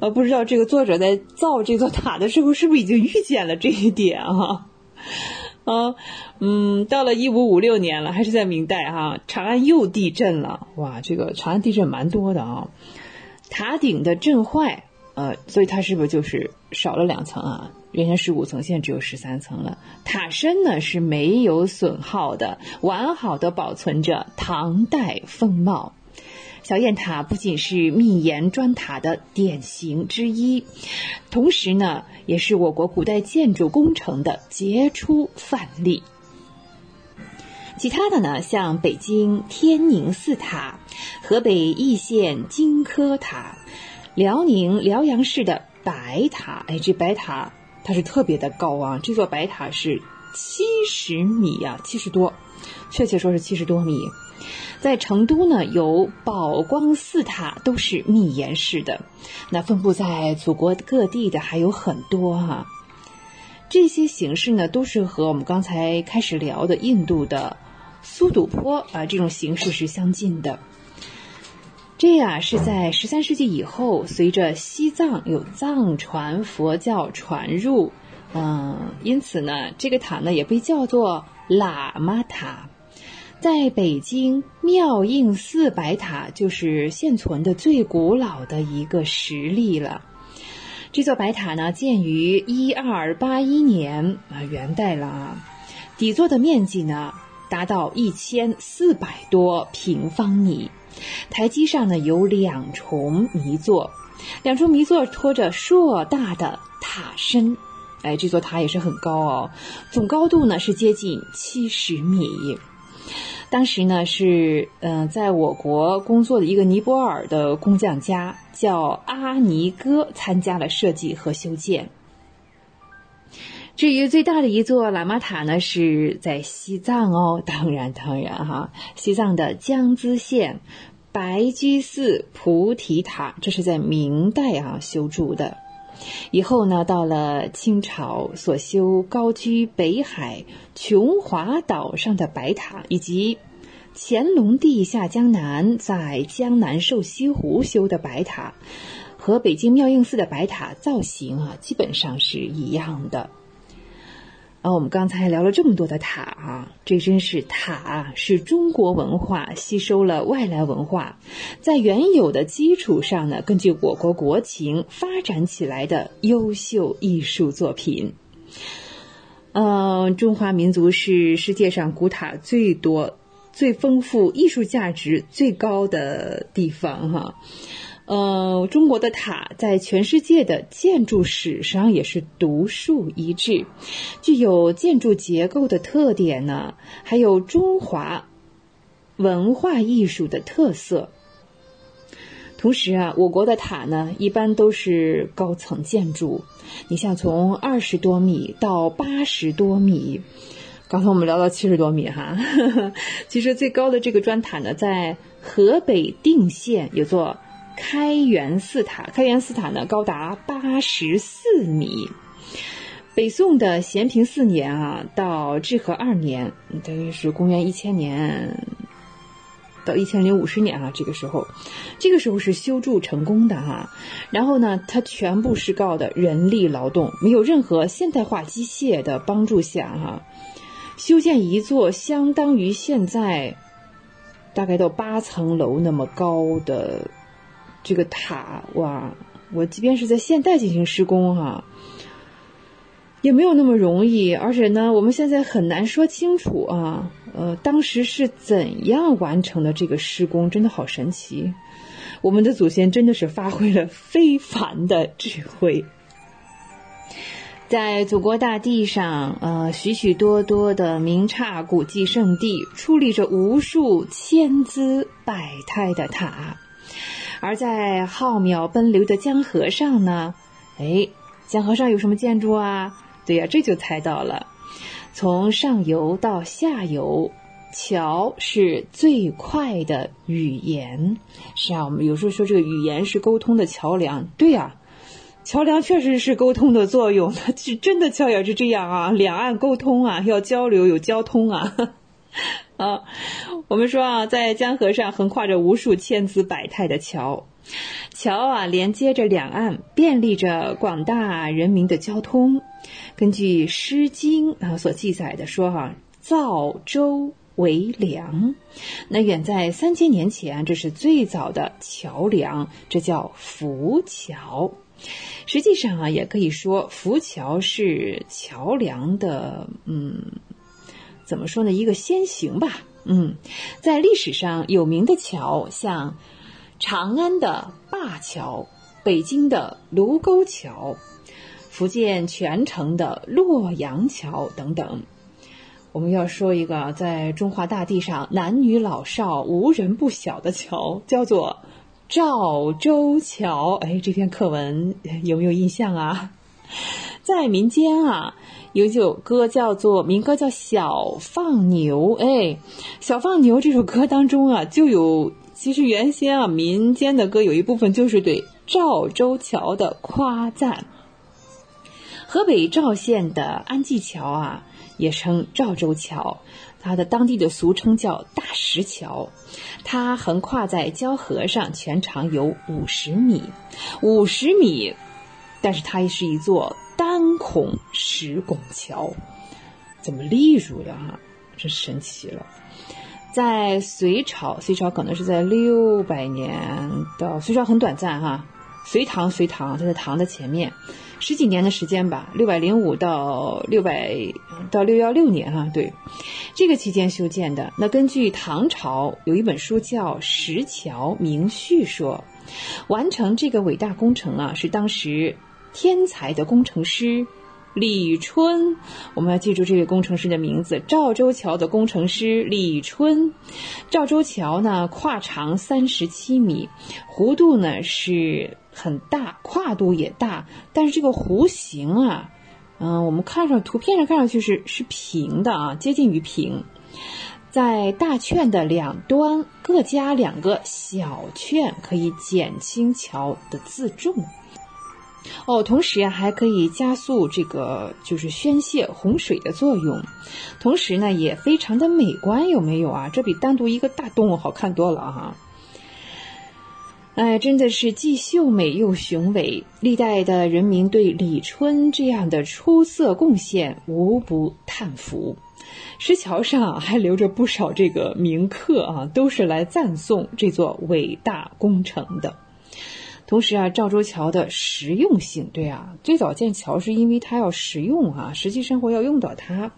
呃，不知道这个作者在造这座塔的时候，是不是已经预见了这一点啊？啊，嗯，到了一五五六年了，还是在明代哈，长安又地震了。哇，这个长安地震蛮多的啊，塔顶的震坏，呃，所以它是不是就是少了两层啊？原先十五层，现在只有十三层了。塔身呢是没有损耗的，完好的保存着唐代风貌。小雁塔不仅是密檐砖塔的典型之一，同时呢也是我国古代建筑工程的杰出范例。其他的呢，像北京天宁寺塔、河北易县金科塔、辽宁辽阳市的白塔，哎，这白塔。它是特别的高啊！这座白塔是七十米呀，七十多，确切说是七十多米。在成都呢，有宝光寺塔，都是密檐式的。那分布在祖国各地的还有很多哈。这些形式呢，都是和我们刚才开始聊的印度的苏堵坡啊这种形式是相近的。这呀是在十三世纪以后，随着西藏有藏传佛教传入，嗯，因此呢，这个塔呢也被叫做喇嘛塔。在北京妙应寺白塔就是现存的最古老的一个实例了。这座白塔呢建于一二八一年啊，元代了啊，底座的面积呢达到一千四百多平方米。台基上呢有两重迷座，两重迷座托着硕大的塔身，哎，这座塔也是很高哦，总高度呢是接近七十米。当时呢是嗯，在我国工作的一个尼泊尔的工匠家叫阿尼哥参加了设计和修建。至于最大的一座喇嘛塔呢，是在西藏哦，当然当然哈，西藏的江孜县白居寺菩提塔，这是在明代啊修筑的。以后呢，到了清朝所修高居北海琼华岛上的白塔，以及乾隆帝下江南在江南瘦西湖修的白塔，和北京妙应寺的白塔造型啊，基本上是一样的。啊，我们刚才聊了这么多的塔啊，这真是塔是中国文化吸收了外来文化，在原有的基础上呢，根据我国国情发展起来的优秀艺术作品。嗯，中华民族是世界上古塔最多、最丰富、艺术价值最高的地方哈。呃，中国的塔在全世界的建筑史上也是独树一帜，具有建筑结构的特点呢，还有中华文化艺术的特色。同时啊，我国的塔呢，一般都是高层建筑，你像从二十多米到八十多米，刚才我们聊到七十多米哈，<laughs> 其实最高的这个砖塔呢，在河北定县有座。开元寺塔，开元寺塔呢高达八十四米。北宋的咸平四年啊，到至和二年，大约是公元一千年到一千零五十年啊，这个时候，这个时候是修筑成功的哈。然后呢，它全部是靠的人力劳动，没有任何现代化机械的帮助下哈，修建一座相当于现在。大概到八层楼那么高的这个塔，哇！我即便是在现代进行施工哈，也没有那么容易。而且呢，我们现在很难说清楚啊，呃，当时是怎样完成的这个施工，真的好神奇。我们的祖先真的是发挥了非凡的智慧。在祖国大地上，呃，许许多多的名刹古迹圣地，矗立着无数千姿百态的塔。而在浩渺奔流的江河上呢，哎，江河上有什么建筑啊？对呀，这就猜到了。从上游到下游，桥是最快的语言。是啊，我们有时候说这个语言是沟通的桥梁。对呀，桥梁确实是沟通的作用。它是真的桥也是这样啊，两岸沟通啊，要交流有交通啊。啊，我们说啊，在江河上横跨着无数千姿百态的桥，桥啊连接着两岸，便利着广大人民的交通。根据《诗经》啊所记载的说哈，造舟为梁，那远在三千年前，这是最早的桥梁，这叫浮桥。实际上啊，也可以说浮桥是桥梁的，嗯。怎么说呢？一个先行吧。嗯，在历史上有名的桥，像长安的灞桥、北京的卢沟桥、福建泉城的洛阳桥等等。我们要说一个在中华大地上男女老少无人不晓的桥，叫做赵州桥。哎，这篇课文有没有印象啊？在民间啊。有一首歌叫做民歌，叫《小放牛》。哎，《小放牛》这首歌当中啊，就有其实原先啊民间的歌有一部分就是对赵州桥的夸赞。河北赵县的安济桥啊，也称赵州桥，它的当地的俗称叫大石桥。它横跨在交河上，全长有五十米，五十米，但是它是一座。单孔石拱桥，怎么立住的哈？真神奇了。在隋朝，隋朝可能是在六百年到隋朝很短暂哈。隋唐，隋唐，它在唐的前面，十几年的时间吧，六百零五到六百到六幺六年哈。对，这个期间修建的。那根据唐朝有一本书叫《石桥明序》说，完成这个伟大工程啊，是当时。天才的工程师李春，我们要记住这位工程师的名字——赵州桥的工程师李春。赵州桥呢，跨长三十七米，弧度呢是很大，跨度也大，但是这个弧形啊，嗯，我们看上图片上看上去是是平的啊，接近于平。在大券的两端各加两个小券，可以减轻桥的自重。哦，同时呀，还可以加速这个就是宣泄洪水的作用，同时呢，也非常的美观，有没有啊？这比单独一个大洞好看多了哈！哎，真的是既秀美又雄伟，历代的人民对李春这样的出色贡献无不叹服。石桥上还留着不少这个铭刻啊，都是来赞颂这座伟大工程的。同时啊，赵州桥的实用性，对啊，最早建桥是因为它要实用啊，实际生活要用到它。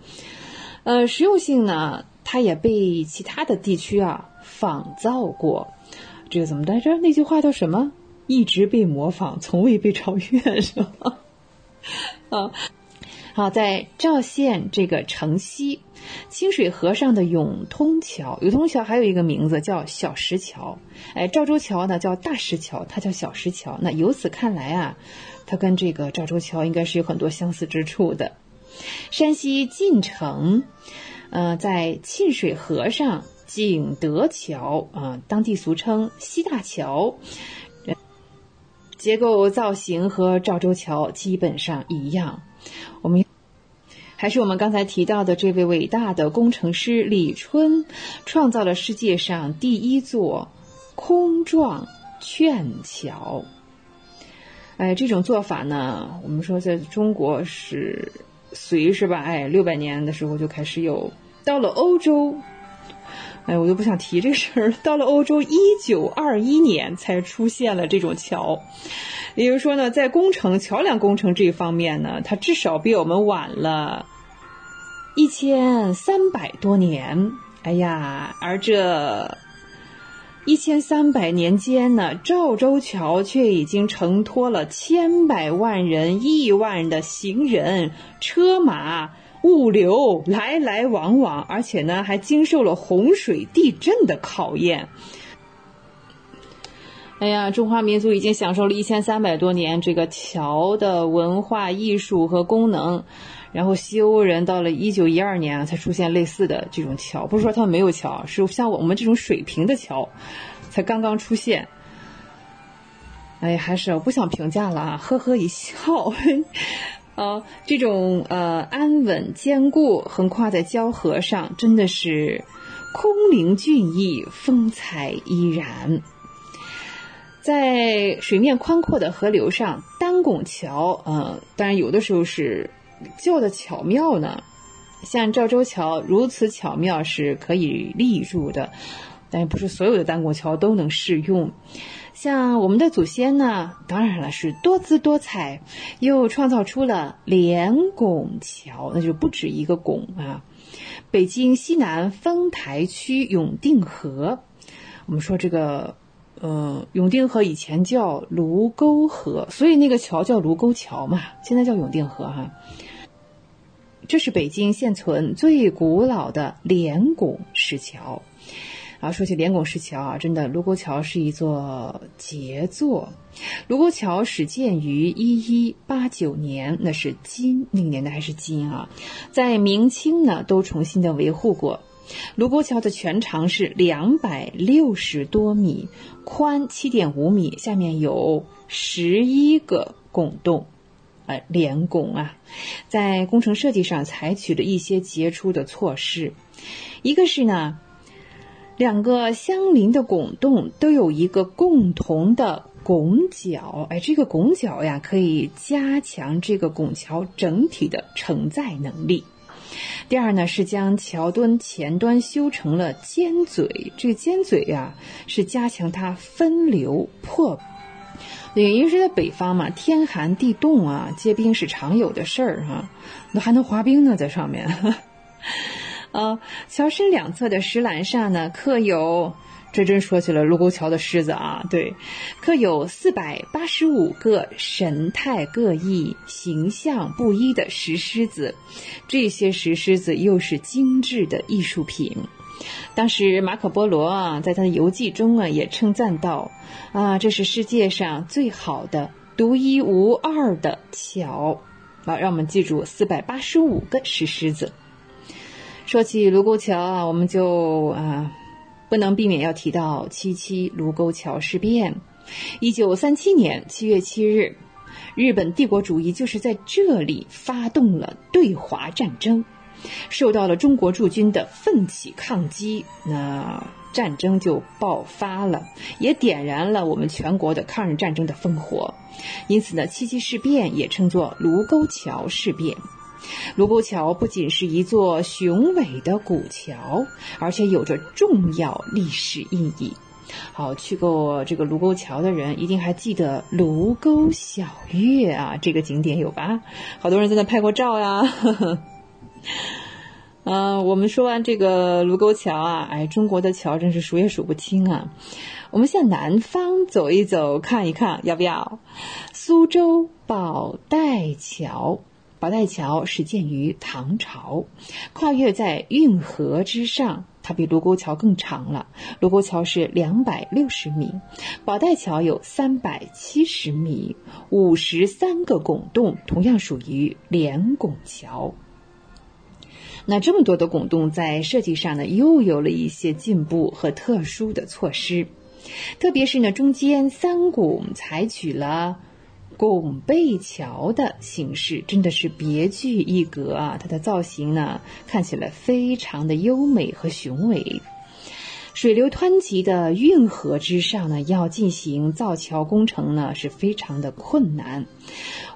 呃，实用性呢，它也被其他的地区啊仿造过。这个怎么来着？那句话叫什么？一直被模仿，从未被超越，是吧？<laughs> 啊。好，在赵县这个城西，清水河上的永通桥，永通桥还有一个名字叫小石桥。哎，赵州桥呢叫大石桥，它叫小石桥。那由此看来啊，它跟这个赵州桥应该是有很多相似之处的。山西晋城，呃，在沁水河上景德桥啊，当地俗称西大桥，结构造型和赵州桥基本上一样。我们还是我们刚才提到的这位伟大的工程师李春，创造了世界上第一座空状券桥。哎，这种做法呢，我们说在中国是隋是吧？哎，六百年的时候就开始有，到了欧洲，哎，我都不想提这事儿。到了欧洲，一九二一年才出现了这种桥，也就是说呢，在工程桥梁工程这一方面呢，它至少比我们晚了一千三百多年。哎呀，而这一千三百年间呢，赵州桥却已经承托了千百万人、亿万的行人、车马。物流来来往往，而且呢，还经受了洪水、地震的考验。哎呀，中华民族已经享受了一千三百多年这个桥的文化艺术和功能，然后西欧人到了一九一二年才出现类似的这种桥，不是说他们没有桥，是像我们这种水平的桥才刚刚出现。哎呀，还是我不想评价了啊，呵呵一笑。啊，这种呃安稳坚固，横跨在交河上，真的是空灵俊逸，风采依然。在水面宽阔的河流上，单拱桥，呃，当然有的时候是叫的巧妙呢。像赵州桥如此巧妙是可以立住的，但不是所有的单拱桥都能适用。像我们的祖先呢，当然了是多姿多彩，又创造出了连拱桥，那就不止一个拱啊。北京西南丰台区永定河，我们说这个，呃，永定河以前叫卢沟河，所以那个桥叫卢沟桥嘛，现在叫永定河哈。这是北京现存最古老的连拱石桥。啊，说起连拱石桥啊，真的，卢沟桥是一座杰作。卢沟桥始建于一一八九年，那是金那个年代还是金啊？在明清呢，都重新的维护过。卢沟桥的全长是两百六十多米，宽七点五米，下面有十一个拱洞，呃，连拱啊。在工程设计上采取了一些杰出的措施，一个是呢。两个相邻的拱洞都有一个共同的拱角，哎，这个拱角呀，可以加强这个拱桥整体的承载能力。第二呢，是将桥墩前端修成了尖嘴，这个尖嘴呀，是加强它分流破。因为是在北方嘛，天寒地冻啊，结冰是常有的事儿哈，那还能滑冰呢，在上面。啊，桥身两侧的石栏上呢，刻有，这真说起了卢沟桥的狮子啊，对，刻有四百八十五个神态各异、形象不一的石狮子，这些石狮子又是精致的艺术品。当时马可波罗啊，在他的游记中啊，也称赞道：啊，这是世界上最好的、独一无二的桥。啊，让我们记住四百八十五个石狮子。说起卢沟桥啊，我们就啊不能避免要提到七七卢沟桥事变。一九三七年七月七日，日本帝国主义就是在这里发动了对华战争，受到了中国驻军的奋起抗击，那战争就爆发了，也点燃了我们全国的抗日战争的烽火。因此呢，七七事变也称作卢沟桥事变。卢沟桥不仅是一座雄伟的古桥，而且有着重要历史意义。好，去过这个卢沟桥的人一定还记得卢沟晓月啊，这个景点有吧？好多人在那拍过照呀。嗯，<laughs> 我们说完这个卢沟桥啊，哎，中国的桥真是数也数不清啊。我们向南方走一走，看一看，要不要？苏州宝带桥。宝带桥始建于唐朝，跨越在运河之上，它比卢沟桥更长了。卢沟桥是两百六十米，宝带桥有三百七十米，五十三个拱洞，同样属于连拱桥。那这么多的拱洞，在设计上呢，又有了一些进步和特殊的措施，特别是呢，中间三拱采取了。拱背桥的形式真的是别具一格啊！它的造型呢，看起来非常的优美和雄伟。水流湍急的运河之上呢，要进行造桥工程呢，是非常的困难。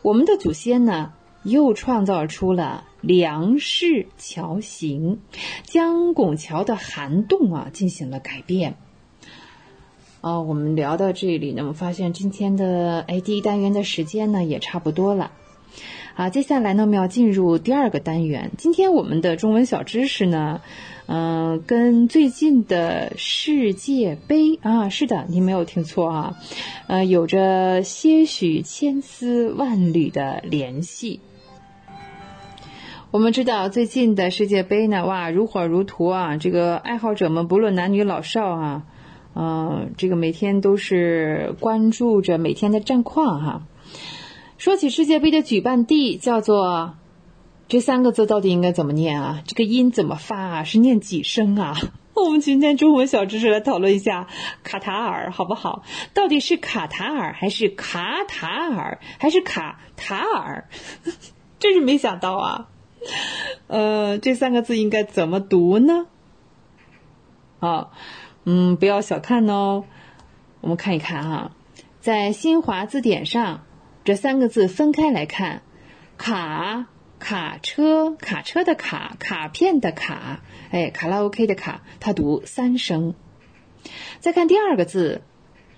我们的祖先呢，又创造出了梁式桥形，将拱桥的涵洞啊进行了改变。啊，我们聊到这里呢，我发现今天的哎第一单元的时间呢也差不多了。好，接下来呢我们要进入第二个单元。今天我们的中文小知识呢，嗯、跟最近的世界杯啊，是的，你没有听错啊，呃，有着些许千丝万缕的联系。我们知道最近的世界杯呢，哇，如火如荼啊！这个爱好者们不论男女老少啊，嗯、这个每天都是关注着每天的战况哈、说起世界杯的举办地，叫做这三个字到底应该怎么念啊？这个音怎么发啊？是念几声啊？<laughs> 我们今天中文小知识来讨论一下卡塔尔，好不好？到底是卡塔尔还是卡塔尔还是卡塔尔？<laughs> 真是没想到啊！呃，这三个字应该怎么读呢？啊，嗯，不要小看哦。我们看一看哈、在新华字典上，这三个字分开来看，卡卡车卡车的卡卡片的卡，哎，卡拉 OK 的卡，它读三声。再看第二个字，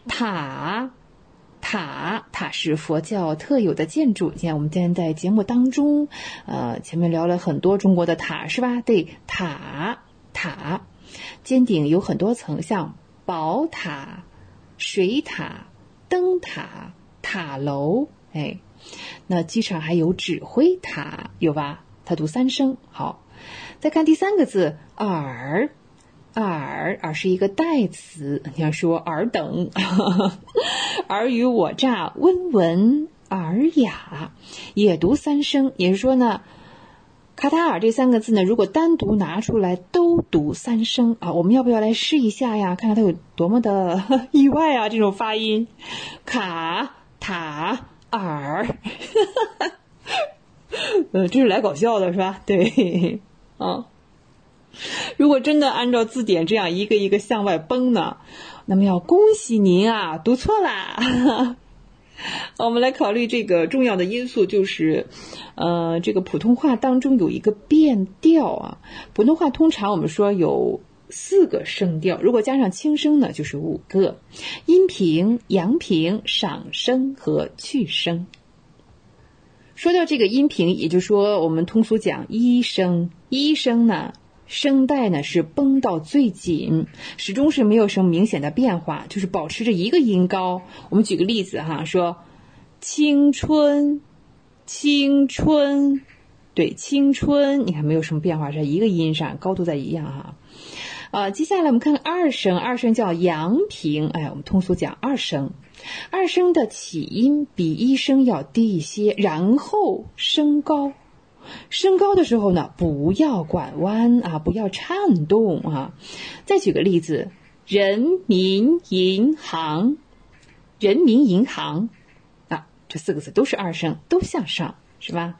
塔塔塔是佛教特有的建筑。你看，我们今天在节目当中，呃，前面聊了很多中国的塔，是吧？对，塔塔，尖顶有很多层，像宝塔、水塔、灯塔、塔楼，哎，那机场还有指挥塔，有吧？它读三声。好，再看第三个字耳。尔尔是一个代词，你要说尔等，<laughs> 尔虞我诈，温文尔雅，也读三声。也是说呢，卡塔尔这三个字呢，如果单独拿出来都读三声啊。我们要不要来试一下呀？看看它有多么的意外啊！这种发音，卡塔尔，<laughs> 呃，这是来搞笑的是吧？对，啊。如果真的按照字典这样一个一个向外崩呢，那么要恭喜您啊，读错啦。<laughs> 我们来考虑这个重要的因素，就是，呃，这个普通话当中有一个变调啊。普通话通常我们说有四个声调，如果加上轻声呢，就是五个：阴平、阳平、上声和去声。说到这个阴平，也就是说我们通俗讲一声，一声呢。声带呢是绷到最紧，始终是没有什么明显的变化，就是保持着一个音高。我们举个例子哈，说青春，青春，对，青春，你看没有什么变化，在一个音上，高度在一样哈。啊，接下来我们看看二声，二声叫阳平，哎，我们通俗讲二声，二声的起音比一声要低一些，然后升高。升高的时候呢，不要拐弯啊，不要颤动啊。再举个例子，人民银行，人民银行啊，这四个字都是二声，都向上，是吧？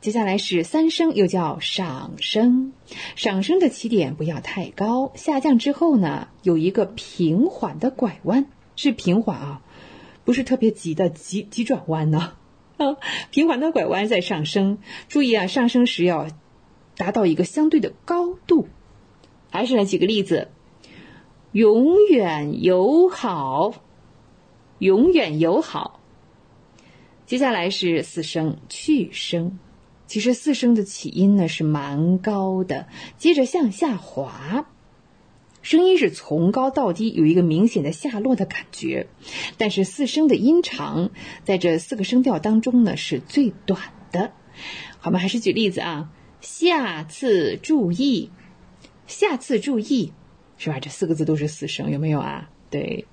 接下来是三声，又叫上声。上声的起点不要太高，下降之后呢，有一个平缓的拐弯，是平缓啊，不是特别急的急急转弯呢。<laughs> 平缓的拐弯在上升，注意啊，上升时要达到一个相对的高度。还是来举个例子，永远友好，永远友好。接下来是四声去声，其实四声的起音呢是蛮高的，接着向下滑。声音是从高到低，有一个明显的下落的感觉，但是四声的音长在这四个声调当中呢是最短的。好，我们还是举例子啊，下次注意，下次注意，是吧？这四个字都是四声，有没有啊？对。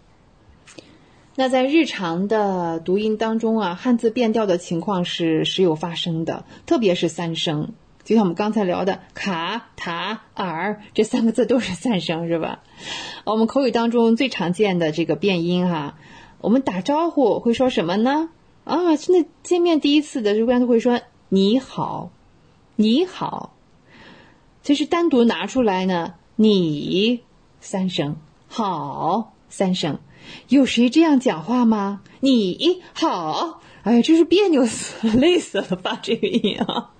那在日常的读音当中啊，汉字变调的情况是时有发生的，特别是三声。就像我们刚才聊的“卡塔尔”这三个字都是三声，是吧？我们口语当中最常见的这个变音哈，我们打招呼会说什么呢？啊，真的见面第一次的，一般都会说“你好，你好”。其实单独拿出来呢，“你”三声，“好”三声。有谁这样讲话吗？你好，哎，真是别扭死了，<laughs> 累死了，发这个音啊。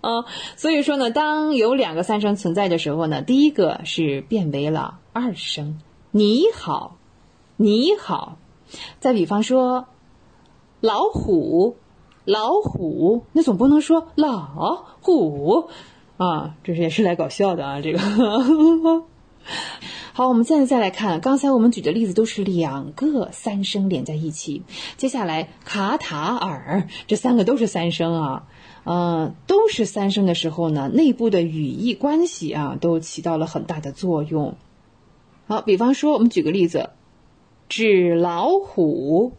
啊，<laughs> 所以说呢，当有两个三声存在的时候呢，第一个是变为了二声。你好，你好。再比方说，老虎，老虎，那总不能说老虎啊，这是也是来搞笑的啊，这个。好，我们现在再来看，刚才我们举的例子都是两个三声连在一起。接下来，卡塔尔这三个都是三声啊，呃，都是三声的时候呢，内部的语义关系啊，都起到了很大的作用。好，比方说，我们举个例子，纸老虎，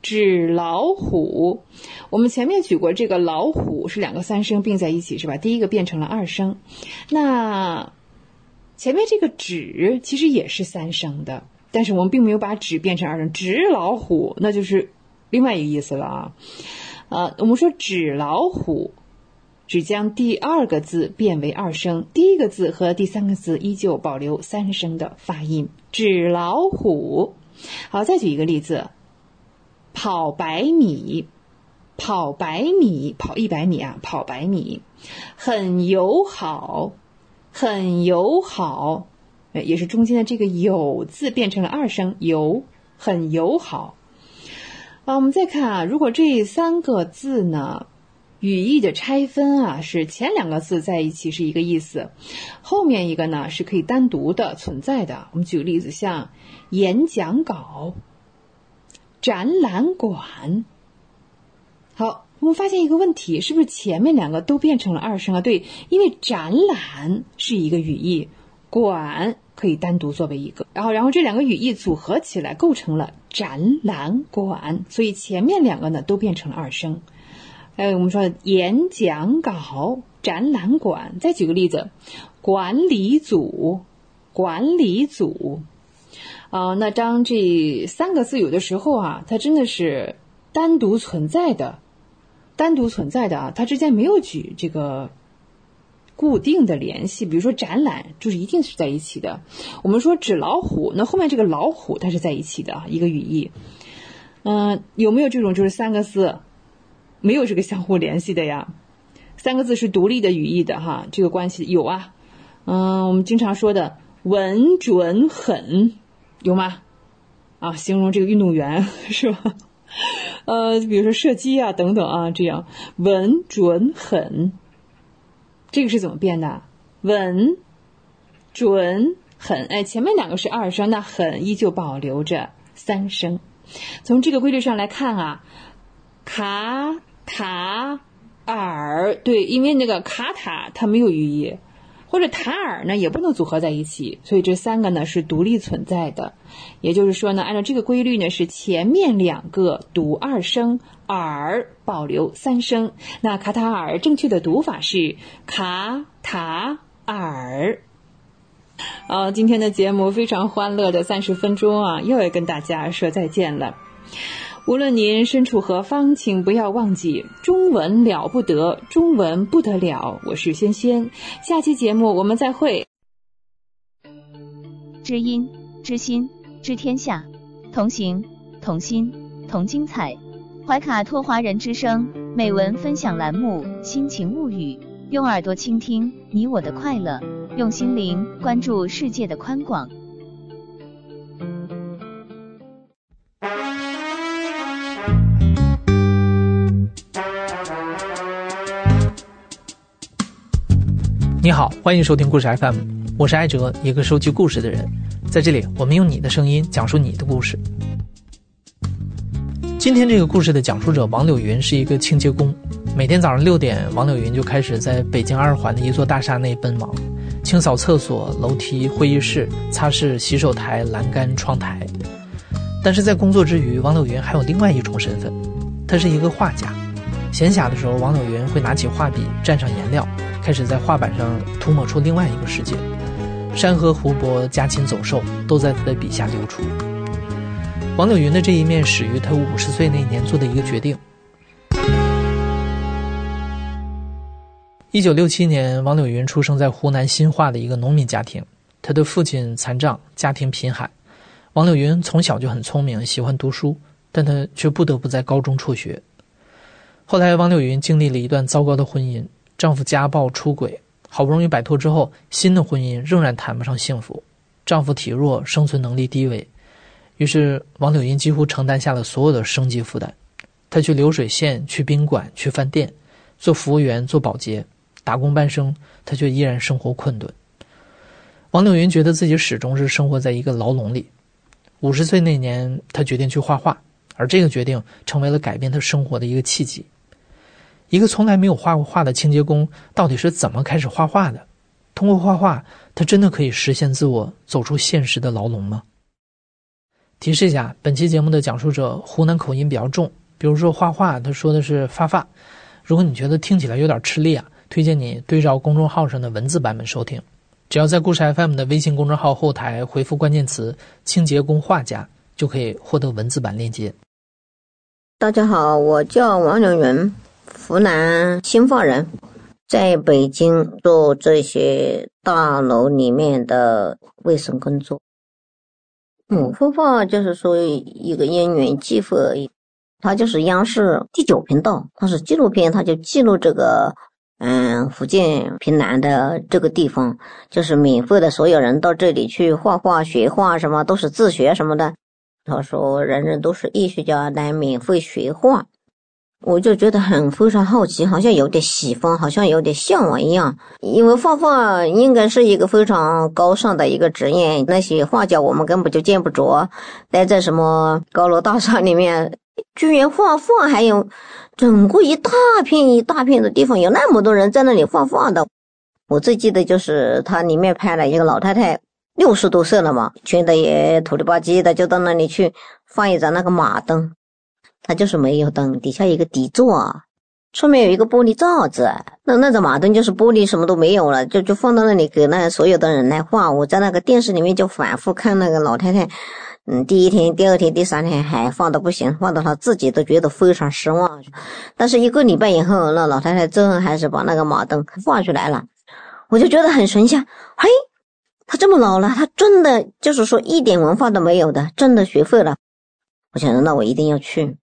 纸老虎。我们前面举过这个老虎是两个三声并在一起，是吧？第一个变成了二声，那。前面这个“纸”其实也是三声的，但是我们并没有把“纸”变成二声，“纸老虎”那就是另外一个意思了啊。呃，我们说“纸老虎”，只将第二个字变为二声，第一个字和第三个字依旧保留三声的发音，“纸老虎”。好，再举一个例子：跑百米，跑百米，跑一百米啊，跑百米，很友好。很友好，也是中间的这个“友”字变成了二声，友，很友好。啊，我们再看啊，如果这三个字呢，语义的拆分啊，是前两个字在一起是一个意思，后面一个呢是可以单独的存在的。我们举个例子，像演讲稿、展览馆。好。我们发现一个问题，是不是前面两个都变成了二声啊？对，因为展览是一个语义，馆可以单独作为一个，然后然后这两个语义组合起来构成了展览馆，所以前面两个呢都变成了二声。哎，我们说演讲稿、展览馆，再举个例子，管理组、管理组。啊，那当这三个字有的时候啊，它真的是单独存在的。单独存在的啊，它之间没有举这个固定的联系。比如说展览，就是一定是在一起的。我们说纸老虎，那后面这个老虎它是在一起的一个语义。嗯，有没有这种就是三个字没有这个相互联系的呀？三个字是独立的语义的哈，这个关系有啊。嗯，我们经常说的稳准狠有吗？啊，形容这个运动员 <laughs> 是吧？呃，比如说射击啊，等等啊，这样稳准狠，这个是怎么变的？稳准狠，哎，前面两个是二声，那狠依旧保留着三声。从这个规律上来看啊，卡塔尔，对，因为那个卡塔它没有语义。或者塔尔呢也不能组合在一起，所以这三个呢是独立存在的。也就是说呢，按照这个规律呢，是前面两个读二声，尔保留三声。那卡塔尔正确的读法是卡塔尔。好，今天的节目非常欢乐的三十分钟啊，又要跟大家说再见了。无论您身处何方，请不要忘记中文了不得，中文不得了。我是仙仙，下期节目我们再会。知音、知心、知天下，同行、同心、同精彩。怀卡托华人之声美文分享栏目《心情物语》，用耳朵倾听你我的快乐，用心灵关注世界的宽广。欢迎收听故事 FM，我是艾哲，一个收集故事的人。在这里，我们用你的声音讲述你的故事。今天这个故事的讲述者王柳云是一个清洁工，每天早上六点，王柳云就开始在北京二环的一座大厦内奔忙，清扫厕所、楼梯、会议室，擦拭洗手台、栏杆、窗台。但是在工作之余，王柳云还有另外一种身份，他是一个画家。闲暇的时候，王柳云会拿起画笔，蘸上颜料。开始在画板上涂抹出另外一个世界，山河湖泊、家禽走兽都在他的笔下流出。王柳云的这一面始于他五十岁那年做的一个决定。一九六七年，王柳云出生在湖南新化的一个农民家庭，他的父亲残障，家庭贫寒。王柳云从小就很聪明，喜欢读书，但他却不得不在高中辍学。后来，王柳云经历了一段糟糕的婚姻，丈夫家暴出轨，好不容易摆脱之后，新的婚姻仍然谈不上幸福。丈夫体弱，生存能力低微，于是王柳云几乎承担下了所有的生计负担。她去流水线，去宾馆，去饭店，做服务员，做保洁，打工半生，她却依然生活困顿。王柳云觉得自己始终是生活在一个牢笼里。五十岁那年，她决定去画画，而这个决定成为了改变她生活的一个契机。一个从来没有画过画的清洁工，到底是怎么开始画画的？通过画画，他真的可以实现自我，走出现实的牢笼吗？提示一下，本期节目的讲述者湖南口音比较重，比如说画画，他说的是发发。如果你觉得听起来有点吃力啊，推荐你对照公众号上的文字版本收听。只要在故事 FM 的微信公众号后台回复关键词“清洁工画家”，就可以获得文字版链接。大家好，我叫王良元。湖南新化人，在北京做这些大楼里面的卫生工作。嗯，画画就是说一个因缘际会而已。它就是央视第九频道，它是纪录片，它就记录这个嗯福建平南的这个地方，就是免费的，所有人到这里去画画、学画，什么都是自学什么的。他说，人人都是艺术家，来免费学画。我就觉得很非常好奇，好像有点喜欢，好像有点向往一样。因为画画应该是一个非常高尚的一个职业，那些画家我们根本就见不着，待在什么高楼大厦里面，居然画画，还有整个一大片一大片的地方，有那么多人在那里画画的。我最记得就是他里面拍了一个老太太，六十多岁了嘛，穿的也土里吧唧的，就到那里去放一盏那个马灯。它就是没有灯，底下一个底座，上面有一个玻璃罩子。那那个马灯就是玻璃，什么都没有了，就就放到那里给那所有的人来画。我在那个电视里面就反复看那个老太太，嗯，第一天、第二天、第三天还画的不行，画的她自己都觉得非常失望。但是一个礼拜以后，那老太太最后还是把那个马灯画出来了，我就觉得很神奇。嘿，她这么老了，她真的就是说一点文化都没有的，真的学会了。我想着，那我一定要去。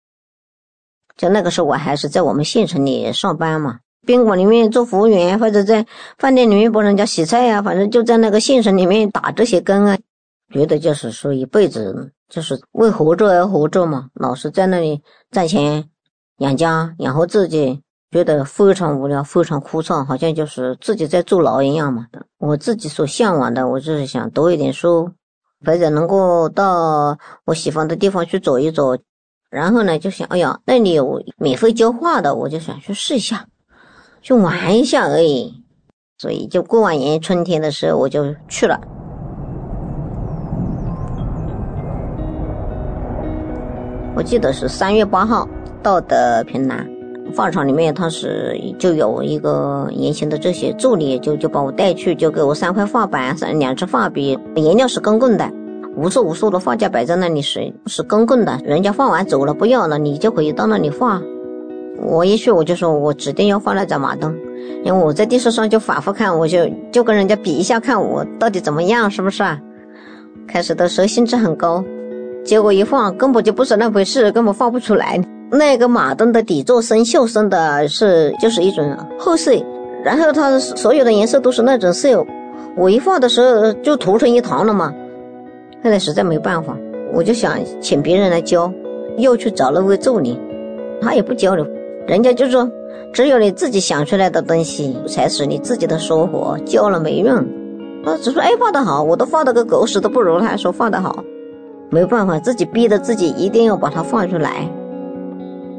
就那个时候，我还是在我们县城里上班嘛，宾馆里面做服务员，或者在饭店里面帮人家洗菜呀，反正就在那个县城里面打这些工啊。觉得就是说一辈子就是为活着而活着嘛，老是在那里赚钱养家养活自己，觉得非常无聊，非常枯燥，好像就是自己在坐牢一样嘛。我自己所向往的，我就是想读一点书，或者能够到我喜欢的地方去走一走。然后呢，就想，哎呀，那里有免费教画的，我就想去试一下，去玩一下而已。所以就过完年春天的时候，我就去了。我记得是三月八号到的平南画厂里面，他是就有一个年轻的这些助理，就就把我带去，就给我三块画板，三两支画笔，颜料是公共的。无数无数的画架摆在那里是是公共的，人家画完走了不要了，你就可以到那里画。我一去我就说我指定要画那盏马灯，因为我在电视上就反复看，我就就跟人家比一下，看我到底怎么样，是不是啊？开始的时候兴致很高，结果一画根本就不是那回事，根本画不出来。那个马灯的底座生锈生的是就是一种褐色，然后它所有的颜色都是那种色，我一画的时候就涂成一团了嘛。后来实在没办法，我就想请别人来教，又去找了位助理，他也不教了，人家就说只有你自己想出来的东西才是你自己的收获，教了没用。他只说哎画得好，我都画的个狗屎都不如，他还说画得好，没办法，自己逼着自己一定要把它画出来。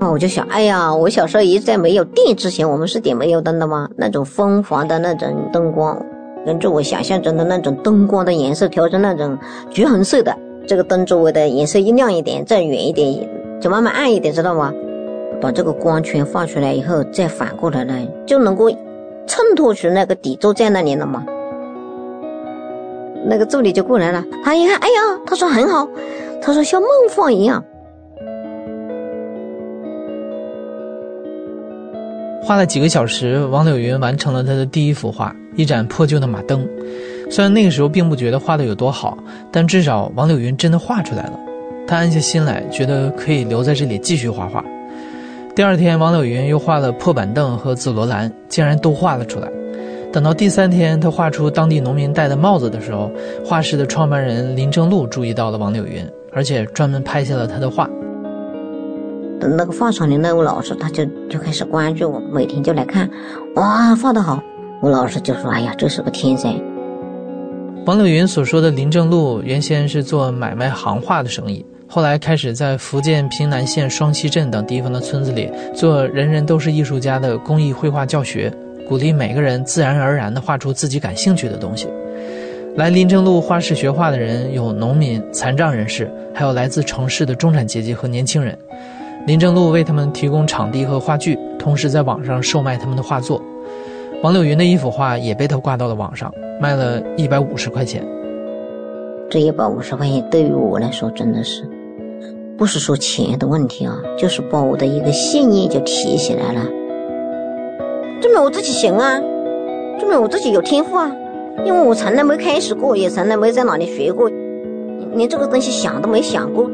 啊，我就想，哎呀，我小时候一直在没有电之前，我们是点煤油灯的吗？那种疯狂的那种灯光。根据我想象中的那种灯光的颜色调成那种橘红色的，这个灯周围的颜色一亮一点，再远一点就慢慢暗一点，知道吗？把这个光圈画出来以后，再反过来呢，就能够衬托出那个底座在那里了嘛。那个助理就过来了，他一看，哎呀，他说很好，他说像梦幻一样。花了几个小时，王柳云完成了他的第一幅画——一盏破旧的马灯。虽然那个时候并不觉得画的有多好，但至少王柳云真的画出来了。他安下心来，觉得可以留在这里继续画画。第二天，王柳云又画了破板凳和紫罗兰，竟然都画了出来。等到第三天，他画出当地农民戴的帽子的时候，画室的创办人林正禄注意到了王柳云，而且专门拍下了他的画。那个画厂的那位老师，他就就开始关注我，每天就来看，哇，画得好。我老师就说：“哎呀，这是个天才。”王柳云所说的林正禄，原先是做买卖行画的生意，后来开始在福建平南县双溪镇等地方的村子里做“人人都是艺术家”的公益绘画教学，鼓励每个人自然而然地画出自己感兴趣的东西。来林正禄画室学画的人有农民、残障人士，还有来自城市的中产阶级和年轻人。林正禄为他们提供场地和画具，同时在网上售卖他们的画作。王柳云的一幅画也被他挂到了网上，卖了一百五十块钱。这一百五十块钱对于我来说真的是，不是说钱的问题啊，就是把我的一个信念就提起来了。证明我自己行啊，证明我自己有天赋啊，因为我从来没开始过，也从来没在哪里学过，连这个东西想都没想过。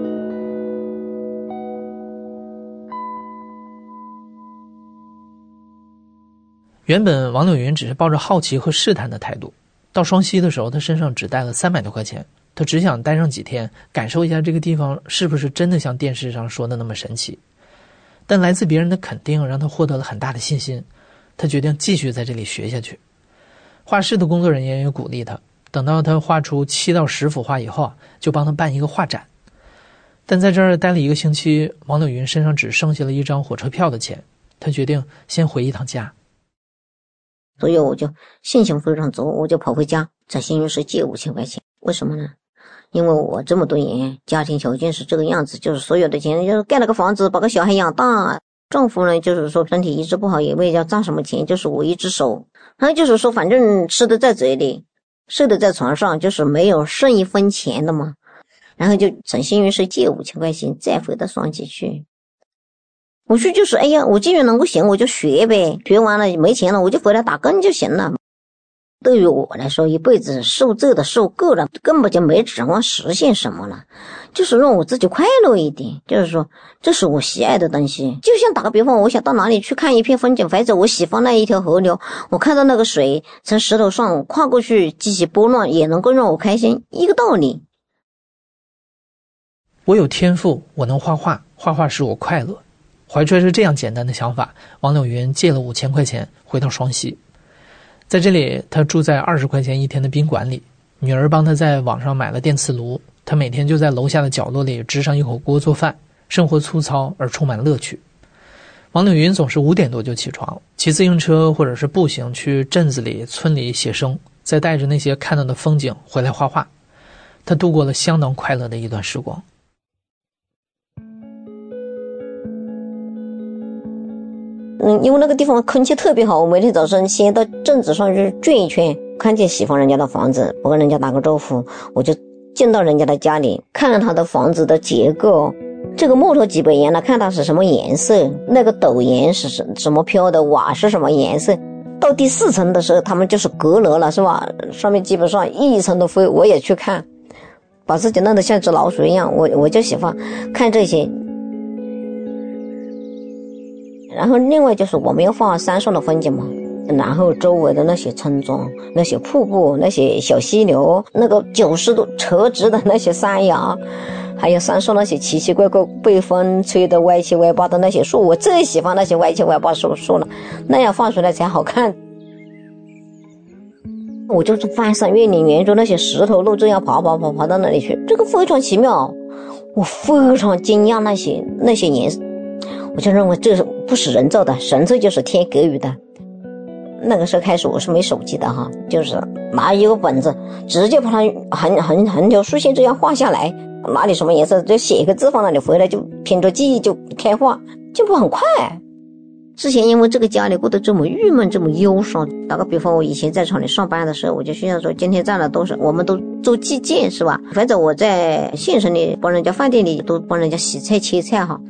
原本王柳云只是抱着好奇和试探的态度，到双溪的时候，他身上只带了三百多块钱，他只想待上几天，感受一下这个地方是不是真的像电视上说的那么神奇。但来自别人的肯定让他获得了很大的信心，他决定继续在这里学下去。画室的工作人员也鼓励他，等到他画出七到十幅画以后啊，就帮他办一个画展。但在这儿待了一个星期，王柳云身上只剩下了一张火车票的钱，他决定先回一趟家。所以我就心情非常足，我就跑回家找幸运师借五千块钱。为什么呢？因为我这么多年家庭条件是这个样子，就是所有的钱就是盖了个房子，把个小孩养大。丈夫呢，就是说身体一直不好，也没要赚什么钱，就是我一只手。然后就是说，反正吃的在嘴里，睡的在床上，就是没有剩一分钱的嘛。然后就找幸运师借五千块钱，再回到双溪去。我去就是，哎呀，我既然能够行，我就学呗。学完了没钱了，我就回来打工就行了。对于我来说，一辈子受这的受够了，根本就没指望实现什么了，就是让我自己快乐一点。就是说，这是我喜爱的东西。就像打个比方，我想到哪里去看一片风景，或者我喜欢那一条河流，我看到那个水从石头上跨过去，激起波浪，也能够让我开心，一个道理。我有天赋，我能画画，画画使我快乐。怀揣着这样简单的想法，王柳云借了五千块钱回到双溪，在这里，他住在二十块钱一天的宾馆里，女儿帮他在网上买了电磁炉，他每天就在楼下的角落里支上一口锅做饭，生活粗糙而充满乐趣。王柳云总是五点多就起床，骑自行车或者是步行去镇子里、村里写生，再带着那些看到的风景回来画画，他度过了相当快乐的一段时光。嗯，因为那个地方空气特别好，我每天早上先到镇子上去转一圈，看见喜欢人家的房子，我跟人家打个招呼，我就进到人家的家里，看看他的房子的结构，这个木头几百年了，看它是什么颜色，那个斗檐是什什么飘的，瓦是什么颜色。到第四层的时候，他们就是阁楼了，是吧？上面基本上一层都飞，我也去看，把自己弄得像只老鼠一样，我我就喜欢看这些。然后另外就是我们要画山上的风景嘛，然后周围的那些村庄、那些瀑布、那些小溪流、那个九十度垂直的那些山崖，还有山上那些奇奇怪怪被风吹得歪七歪八的那些树，我最喜欢那些歪七歪八树树了，那样画出来才好看。我就是翻山越岭，沿着那些石头路这样爬爬爬爬到那里去，这个非常奇妙，我非常惊讶那些那些颜色。我就认为这是不是人造的，神粹就是天给予的。那个时候开始我是没手机的哈，就是拿一个本子，直接把它横横横条竖线这样画下来，哪里什么颜色就写一个字放那里，回来就凭着记忆就开画，进步很快。之前因为这个家里过得这么郁闷，这么忧伤。打个比方，我以前在厂里上班的时候，我就需要说今天赚了多少，我们都做计件是吧？反正我在县城里帮人家饭店里都帮人家洗菜切菜哈。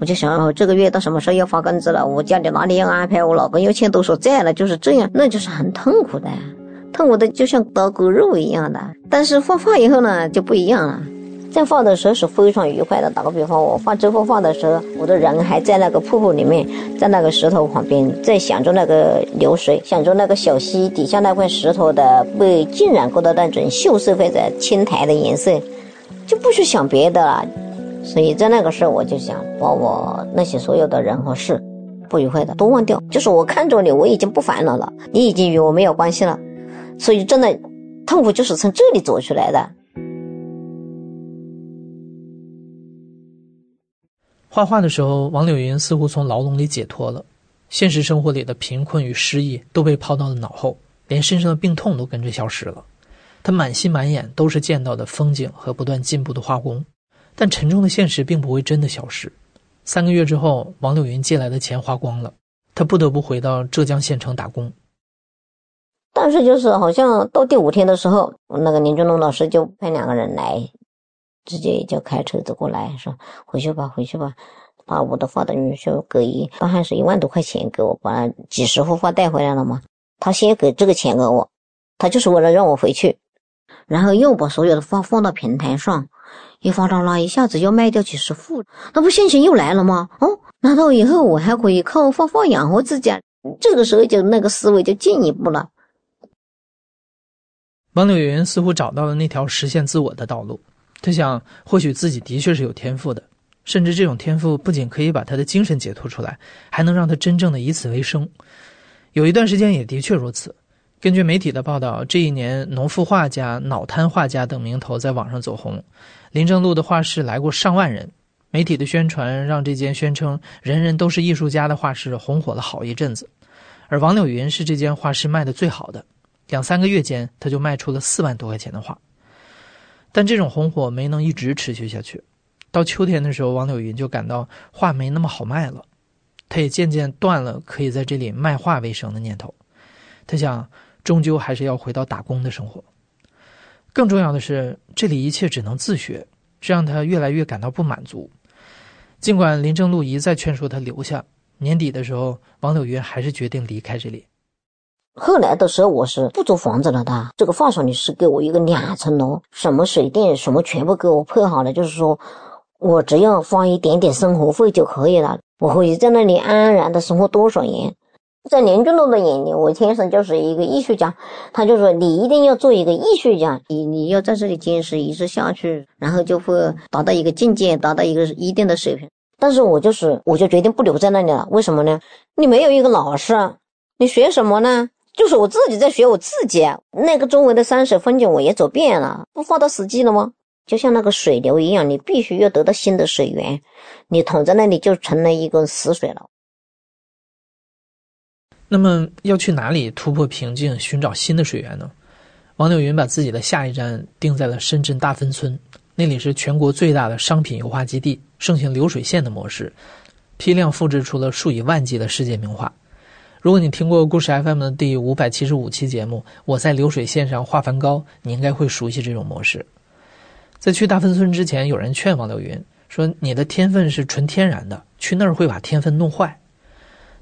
我就想，哦，这个月到什么时候要发工资了？我家里哪里要安排？我老公要欠多少债了？就是这样，那就是很痛苦的。痛苦的就像刀割肉一样的。但是画画以后呢，就不一样了。在画的时候是非常愉快的。打个比方，我画这幅画的时候，我的人还在那个瀑布里面，在那个石头旁边，在想着那个流水，想着那个小溪底下那块石头的被浸染过的那种锈色或者青苔的颜色，就不去想别的了。所以在那个时候，我就想把我那些所有的人和事不愉快的都忘掉。就是我看着你，我已经不烦恼了，你已经与我没有关系了。所以真的痛苦就是从这里走出来的。画画的时候，王柳云似乎从牢笼里解脱了，现实生活里的贫困与失意都被抛到了脑后，连身上的病痛都跟着消失了。他满心满眼都是见到的风景和不断进步的画工，但沉重的现实并不会真的消失。三个月之后，王柳云借来的钱花光了，他不得不回到浙江县城打工。但是就是好像到第五天的时候，那个林俊龙老师就派两个人来。直接就开车子过来，说回去吧，回去吧，把我的画等于说给一，当还是一万多块钱给我，把几十幅画带回来了嘛。他先给这个钱给我，他就是为了让我回去，然后又把所有的画放到平台上，一放上那一下子要卖掉几十幅，那不现钱又来了吗？哦，难道以后我还可以靠画画养活自己？这个时候就那个思维就进一步了。王柳云似乎找到了那条实现自我的道路。他想，或许自己的确是有天赋的，甚至这种天赋不仅可以把他的精神解脱出来，还能让他真正的以此为生。有一段时间也的确如此。根据媒体的报道，这一年，农妇画家、脑瘫画家等名头在网上走红。林正路的画室来过上万人，媒体的宣传让这间宣称人人都是艺术家的画室红火了好一阵子。而王柳云是这间画室卖的最好的，两三个月间他就卖出了四万多块钱的画。但这种红火没能一直持续下去，到秋天的时候，王柳云就感到画没那么好卖了，他也渐渐断了可以在这里卖画为生的念头。他想，终究还是要回到打工的生活。更重要的是，这里一切只能自学，这让他越来越感到不满足。尽管林正路一再劝说他留下，年底的时候，王柳云还是决定离开这里。后来的时候，我是不租房子了的。这个画室里是给我一个两层楼，什么水电什么全部给我配好了，就是说我只要花一点点生活费就可以了。我可以在那里安然的生活多少年。在林俊龙的眼里，我天生就是一个艺术家。他就说：“你一定要做一个艺术家，你你要在这里坚持一直下去，然后就会达到一个境界，达到一个一定的水平。”但是我就是，我就决定不留在那里了。为什么呢？你没有一个老师，你学什么呢？就是我自己在学我自己，那个周围的山水风景我也走遍了，不放到死寂了吗？就像那个水流一样，你必须要得到新的水源，你躺在那里就成了一个死水了。那么要去哪里突破瓶颈，寻找新的水源呢？王柳云把自己的下一站定在了深圳大芬村，那里是全国最大的商品油画基地，盛行流水线的模式，批量复制出了数以万计的世界名画。如果你听过故事 FM 的第五百七十五期节目，我在流水线上画梵高，你应该会熟悉这种模式。在去大芬村之前，有人劝王柳云说：“你的天分是纯天然的，去那儿会把天分弄坏。”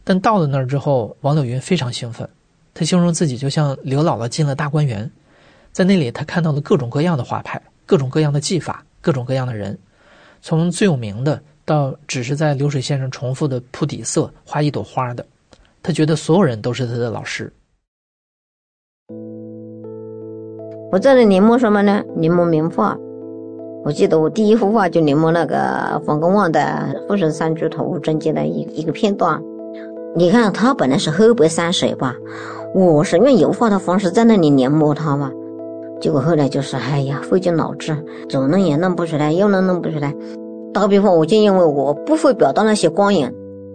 但到了那儿之后，王柳云非常兴奋，他形容自己就像刘姥姥进了大观园，在那里他看到了各种各样的画派，各种各样的技法，各种各样的人，从最有名的到只是在流水线上重复的铺底色画一朵花的。他觉得所有人都是他的老师。我在那临摹什么呢？临摹名画。我记得我第一幅画就临摹那个冯公望的《富神山居图》中间的一一个片段。你看，它本来是黑白山水吧，我是用油画的方式在那里临摹它嘛。结果后来就是，哎呀，费尽脑汁，左弄也弄不出来，右弄弄不出来。打个比方，我就因为我不会表达那些光影。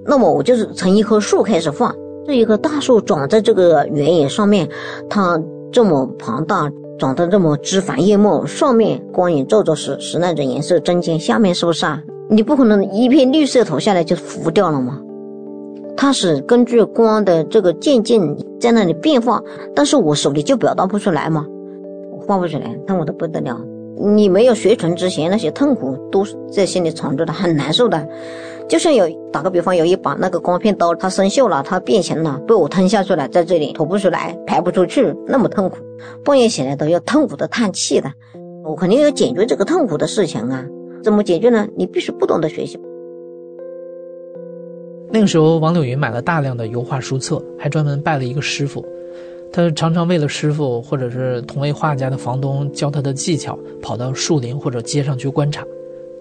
那么我就是从一棵树开始画，这一棵大树长在这个原野上面，它这么庞大，长得这么枝繁叶茂，上面光影照着是是那种颜色，中间下面是不是啊？你不可能一片绿色投下来就浮掉了吗？它是根据光的这个渐进在那里变化，但是我手里就表达不出来嘛，画不出来，那我都不得了。你没有学成之前，那些痛苦都是在心里藏着的，很难受的。就像有打个比方，有一把那个光片刀，它生锈了，它变形了，被我吞下去了，在这里吐不出来，排不出去，那么痛苦，半夜醒来都要痛苦的叹气的。我肯定要解决这个痛苦的事情啊！怎么解决呢？你必须不懂得学习。那个时候，王柳云买了大量的油画书册，还专门拜了一个师傅。他常常为了师傅或者是同为画家的房东教他的技巧，跑到树林或者街上去观察。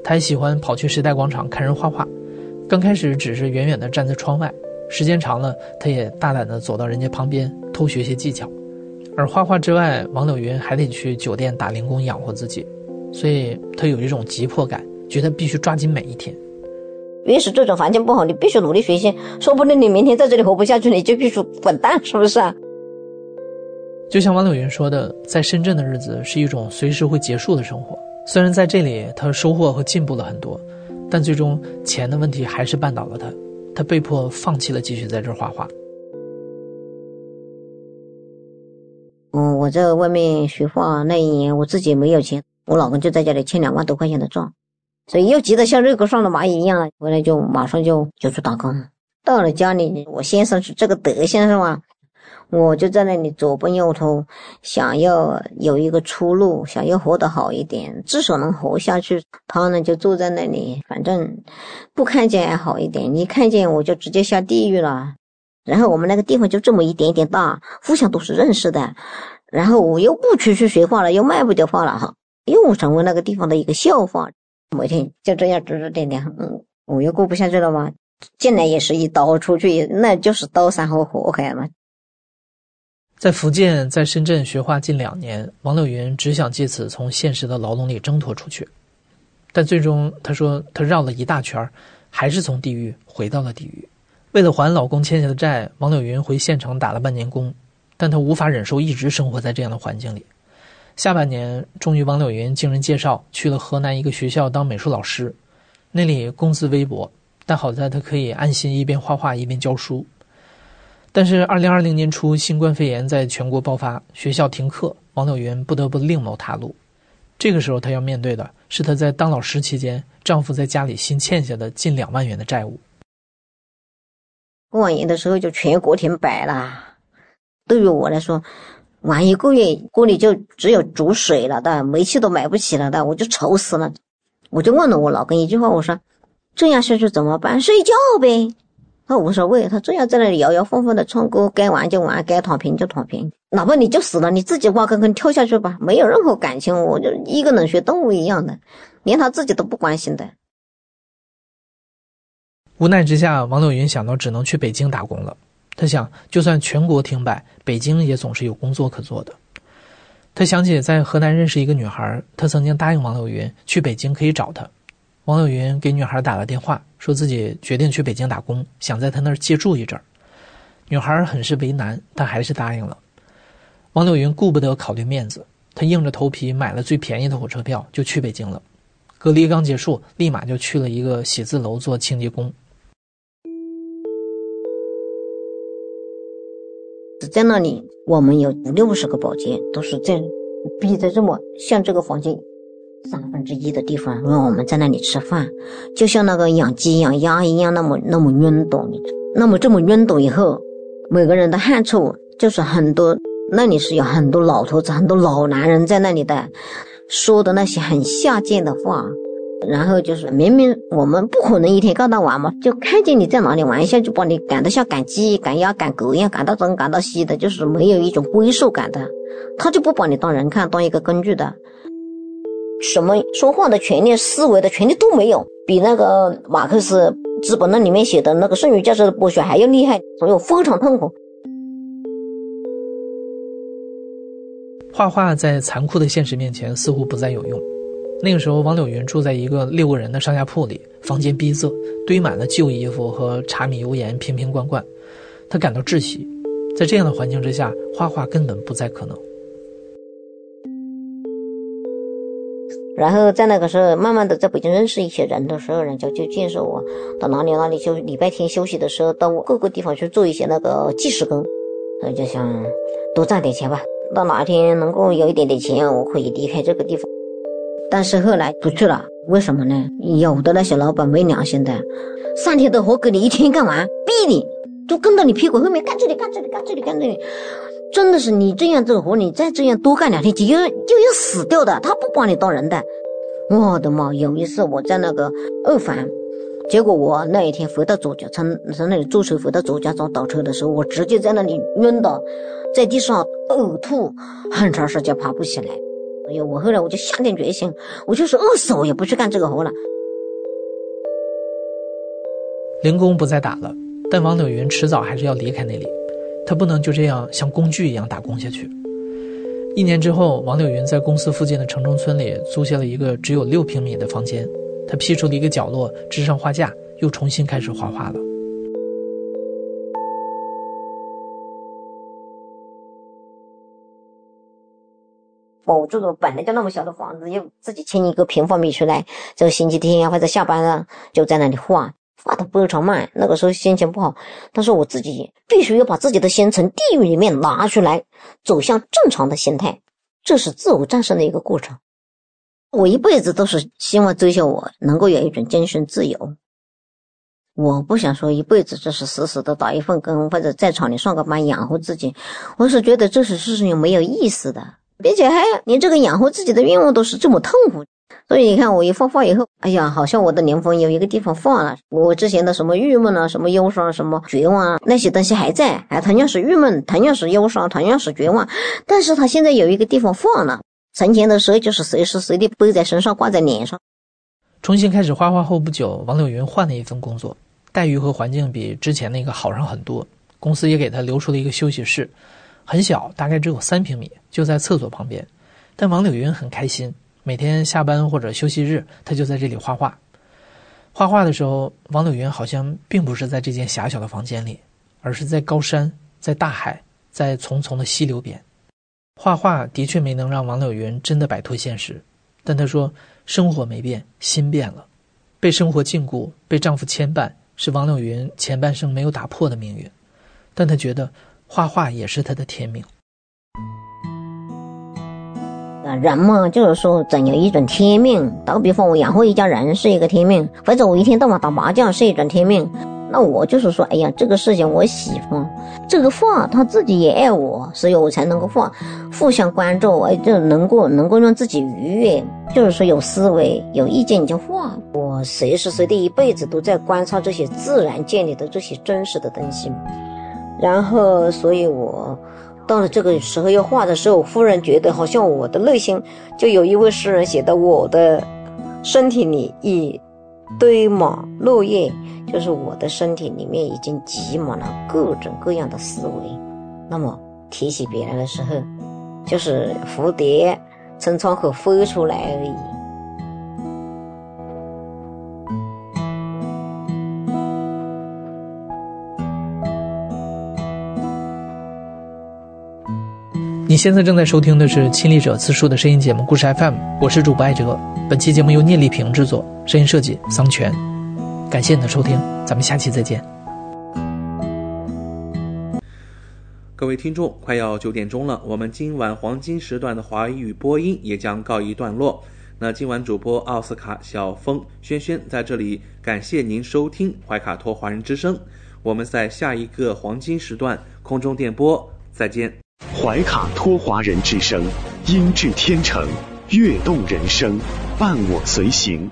他还喜欢跑去时代广场看人画画。刚开始只是远远地站在窗外，时间长了，他也大胆地走到人家旁边偷学些技巧。而画画之外，王柳云还得去酒店打零工养活自己，所以他有一种急迫感，觉得必须抓紧每一天。越是这种环境不好，你必须努力学习，说不定你明天在这里活不下去，你就必须滚蛋，是不是啊？就像王柳云说的，在深圳的日子是一种随时会结束的生活。虽然在这里他收获和进步了很多，但最终钱的问题还是绊倒了他，他被迫放弃了继续在这画画。嗯，我在外面学画那一年，我自己没有钱，我老公就在家里欠两万多块钱的账，所以又急得像热锅上的蚂蚁一样，回来就马上就就去打工。到了家里，我先生是这个德行是吧？我就在那里左奔右突，想要有一个出路，想要活得好一点，至少能活下去。他呢就坐在那里，反正不看见还好一点，你看见我就直接下地狱了。然后我们那个地方就这么一点点大，互相都是认识的。然后我又不出去学画了，又卖不掉画了哈，又成为那个地方的一个笑话。每天就这样指指点点，嗯，我又过不下去了嘛。进来也是一刀，出去那就是刀山和火海嘛。在福建，在深圳学画近两年，王柳云只想借此从现实的牢笼里挣脱出去，但最终他说他绕了一大圈，还是从地狱回到了地狱。为了还老公欠下的债，王柳云回县城打了半年工，但她无法忍受一直生活在这样的环境里。下半年，终于王柳云经人介绍去了河南一个学校当美术老师，那里工资微薄，但好在她可以安心一边画画一边教书。但是，二零二零年初，新冠肺炎在全国爆发，学校停课，王柳云不得不另谋他路。这个时候，她要面对的是她在当老师期间，丈夫在家里新欠下的近两万元的债务。过完年的时候，就全国停摆了。对于我来说，玩一个月，锅里就只有煮水了的，煤气都买不起了的，我就愁死了。我就问了我老公一句话，我说：“这样下去怎么办？睡觉呗。”他无所谓，他这样在那里摇摇晃晃的唱歌，该玩就玩，该躺平就躺平，哪怕你就死了，你自己挖个坑跳下去吧，没有任何感情，我就一个冷血动物一样的，连他自己都不关心的。无奈之下，王柳云想到只能去北京打工了。他想，就算全国停摆，北京也总是有工作可做的。他想起在河南认识一个女孩，他曾经答应王柳云去北京可以找她。王柳云给女孩打了电话，说自己决定去北京打工，想在她那儿借住一阵儿。女孩很是为难，但还是答应了。王柳云顾不得考虑面子，他硬着头皮买了最便宜的火车票，就去北京了。隔离刚结束，立马就去了一个写字楼做清洁工。在那里，我们有五六十个保洁，都是这样逼在这么像这个房间。三分之一的地方让我们在那里吃饭，就像那个养鸡养鸭一样，那么那么晕倒。那么这么晕倒以后，每个人的汗臭就是很多。那里是有很多老头子、很多老男人在那里的，说的那些很下贱的话。然后就是明明我们不可能一天到晚嘛，就看见你在哪里玩一下，就把你赶得像赶鸡、赶鸭、赶狗一样，赶到东赶到西的，就是没有一种归属感的。他就不把你当人看，当一个工具的。什么说话的权利、思维的权利都没有，比那个马克思《资本论》里面写的那个剩余价值的剥削还要厉害，所以我非常痛苦。画画在残酷的现实面前似乎不再有用。那个时候，王柳云住在一个六个人的上下铺里，房间逼仄，堆满了旧衣服和茶米油盐瓶瓶罐罐，他感到窒息。在这样的环境之下，画画根本不再可能。然后在那个时候，慢慢的在北京认识一些人的时候，人家就介绍我到哪里哪里，就礼拜天休息的时候，到各个地方去做一些那个计时工。我就想多赚点钱吧，到哪天能够有一点点钱，我可以离开这个地方。但是后来不去了，为什么呢？有的那些老板没良心的，三天的活给你一天干完，逼你就跟到你屁股后面干这里干这里干这里干这里，真的是你这样这个活，你再这样多干两天就要就要死掉的，他不把你当人的。我的妈！有一次我在那个二环，结果我那一天回到左家，从从那里坐车回到左家庄倒车的时候，我直接在那里晕倒，在地上呕吐，很长时间爬不起来。哎呦！我后来我就下定决心，我就是饿死我也不去干这个活了。零工不再打了，但王柳云迟早还是要离开那里，他不能就这样像工具一样打工下去。一年之后，王柳云在公司附近的城中村里租下了一个只有六平米的房间，他辟出了一个角落，支上画架，又重新开始画画了。我住的本来就那么小的房子，又自己清一个平方米出来，这个星期天呀或者下班了，就在那里画，画的非常慢。那个时候心情不好，但是我自己必须要把自己的心从地狱里面拿出来，走向正常的心态，这是自我战胜的一个过程。我一辈子都是希望追求我能够有一种精神自由。我不想说一辈子就是死死的打一份工，或者在厂里上个班养活自己。我是觉得这是事情没有意思的。并且还连这个养活自己的愿望都是这么痛苦，所以你看我一画画以后，哎呀，好像我的灵魂有一个地方放了。我之前的什么郁闷啊、什么忧伤、什么绝望啊，那些东西还在，还同样是郁闷，同样是忧伤，同样是绝望。但是他现在有一个地方放了。存钱的时候就是随时随地背在身上，挂在脸上。重新开始画画后不久，王柳云换了一份工作，待遇和环境比之前那个好上很多。公司也给他留出了一个休息室。很小，大概只有三平米，就在厕所旁边。但王柳云很开心，每天下班或者休息日，他就在这里画画。画画的时候，王柳云好像并不是在这间狭小的房间里，而是在高山，在大海，在丛丛的溪流边。画画的确没能让王柳云真的摆脱现实，但她说，生活没变，心变了。被生活禁锢，被丈夫牵绊，是王柳云前半生没有打破的命运。但她觉得。画画也是她的天命。人嘛，就是说总有一种天命。打个比方，我养活一家人是一个天命，或者我一天到晚打麻将是一种天命。那我就是说，哎呀，这个事情我喜欢，这个画他自己也爱我，所以我才能够画，互相关注，哎，就能够能够让自己愉悦。就是说有思维、有意见你就画。我随时随地一辈子都在观察这些自然界里的这些真实的东西。然后，所以我到了这个时候要画的时候，忽然觉得好像我的内心就有一位诗人写的：“我的身体里一堆满落叶，就是我的身体里面已经挤满了各种各样的思维。”那么提起别人的时候，就是蝴蝶从窗口飞出来而已。你现在正在收听的是亲历者自述的声音节目《故事 FM》，我是主播艾哲。本期节目由聂丽萍制作，声音设计桑泉。感谢你的收听，咱们下期再见。各位听众，快要九点钟了，我们今晚黄金时段的华语播音也将告一段落。那今晚主播奥斯卡、小峰、轩轩在这里感谢您收听怀卡托华人之声。我们在下一个黄金时段空中电波再见。怀卡托华人之声，音质天成，悦动人生，伴我随行。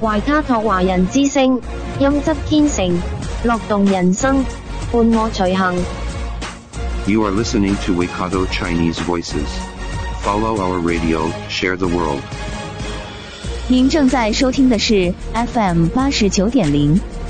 怀卡托华人之声，音质天成，乐动人生，伴我随行。You are listening to Waikato Chinese Voices. Follow our radio, share the world. 您正在收听的是 FM 八十九点零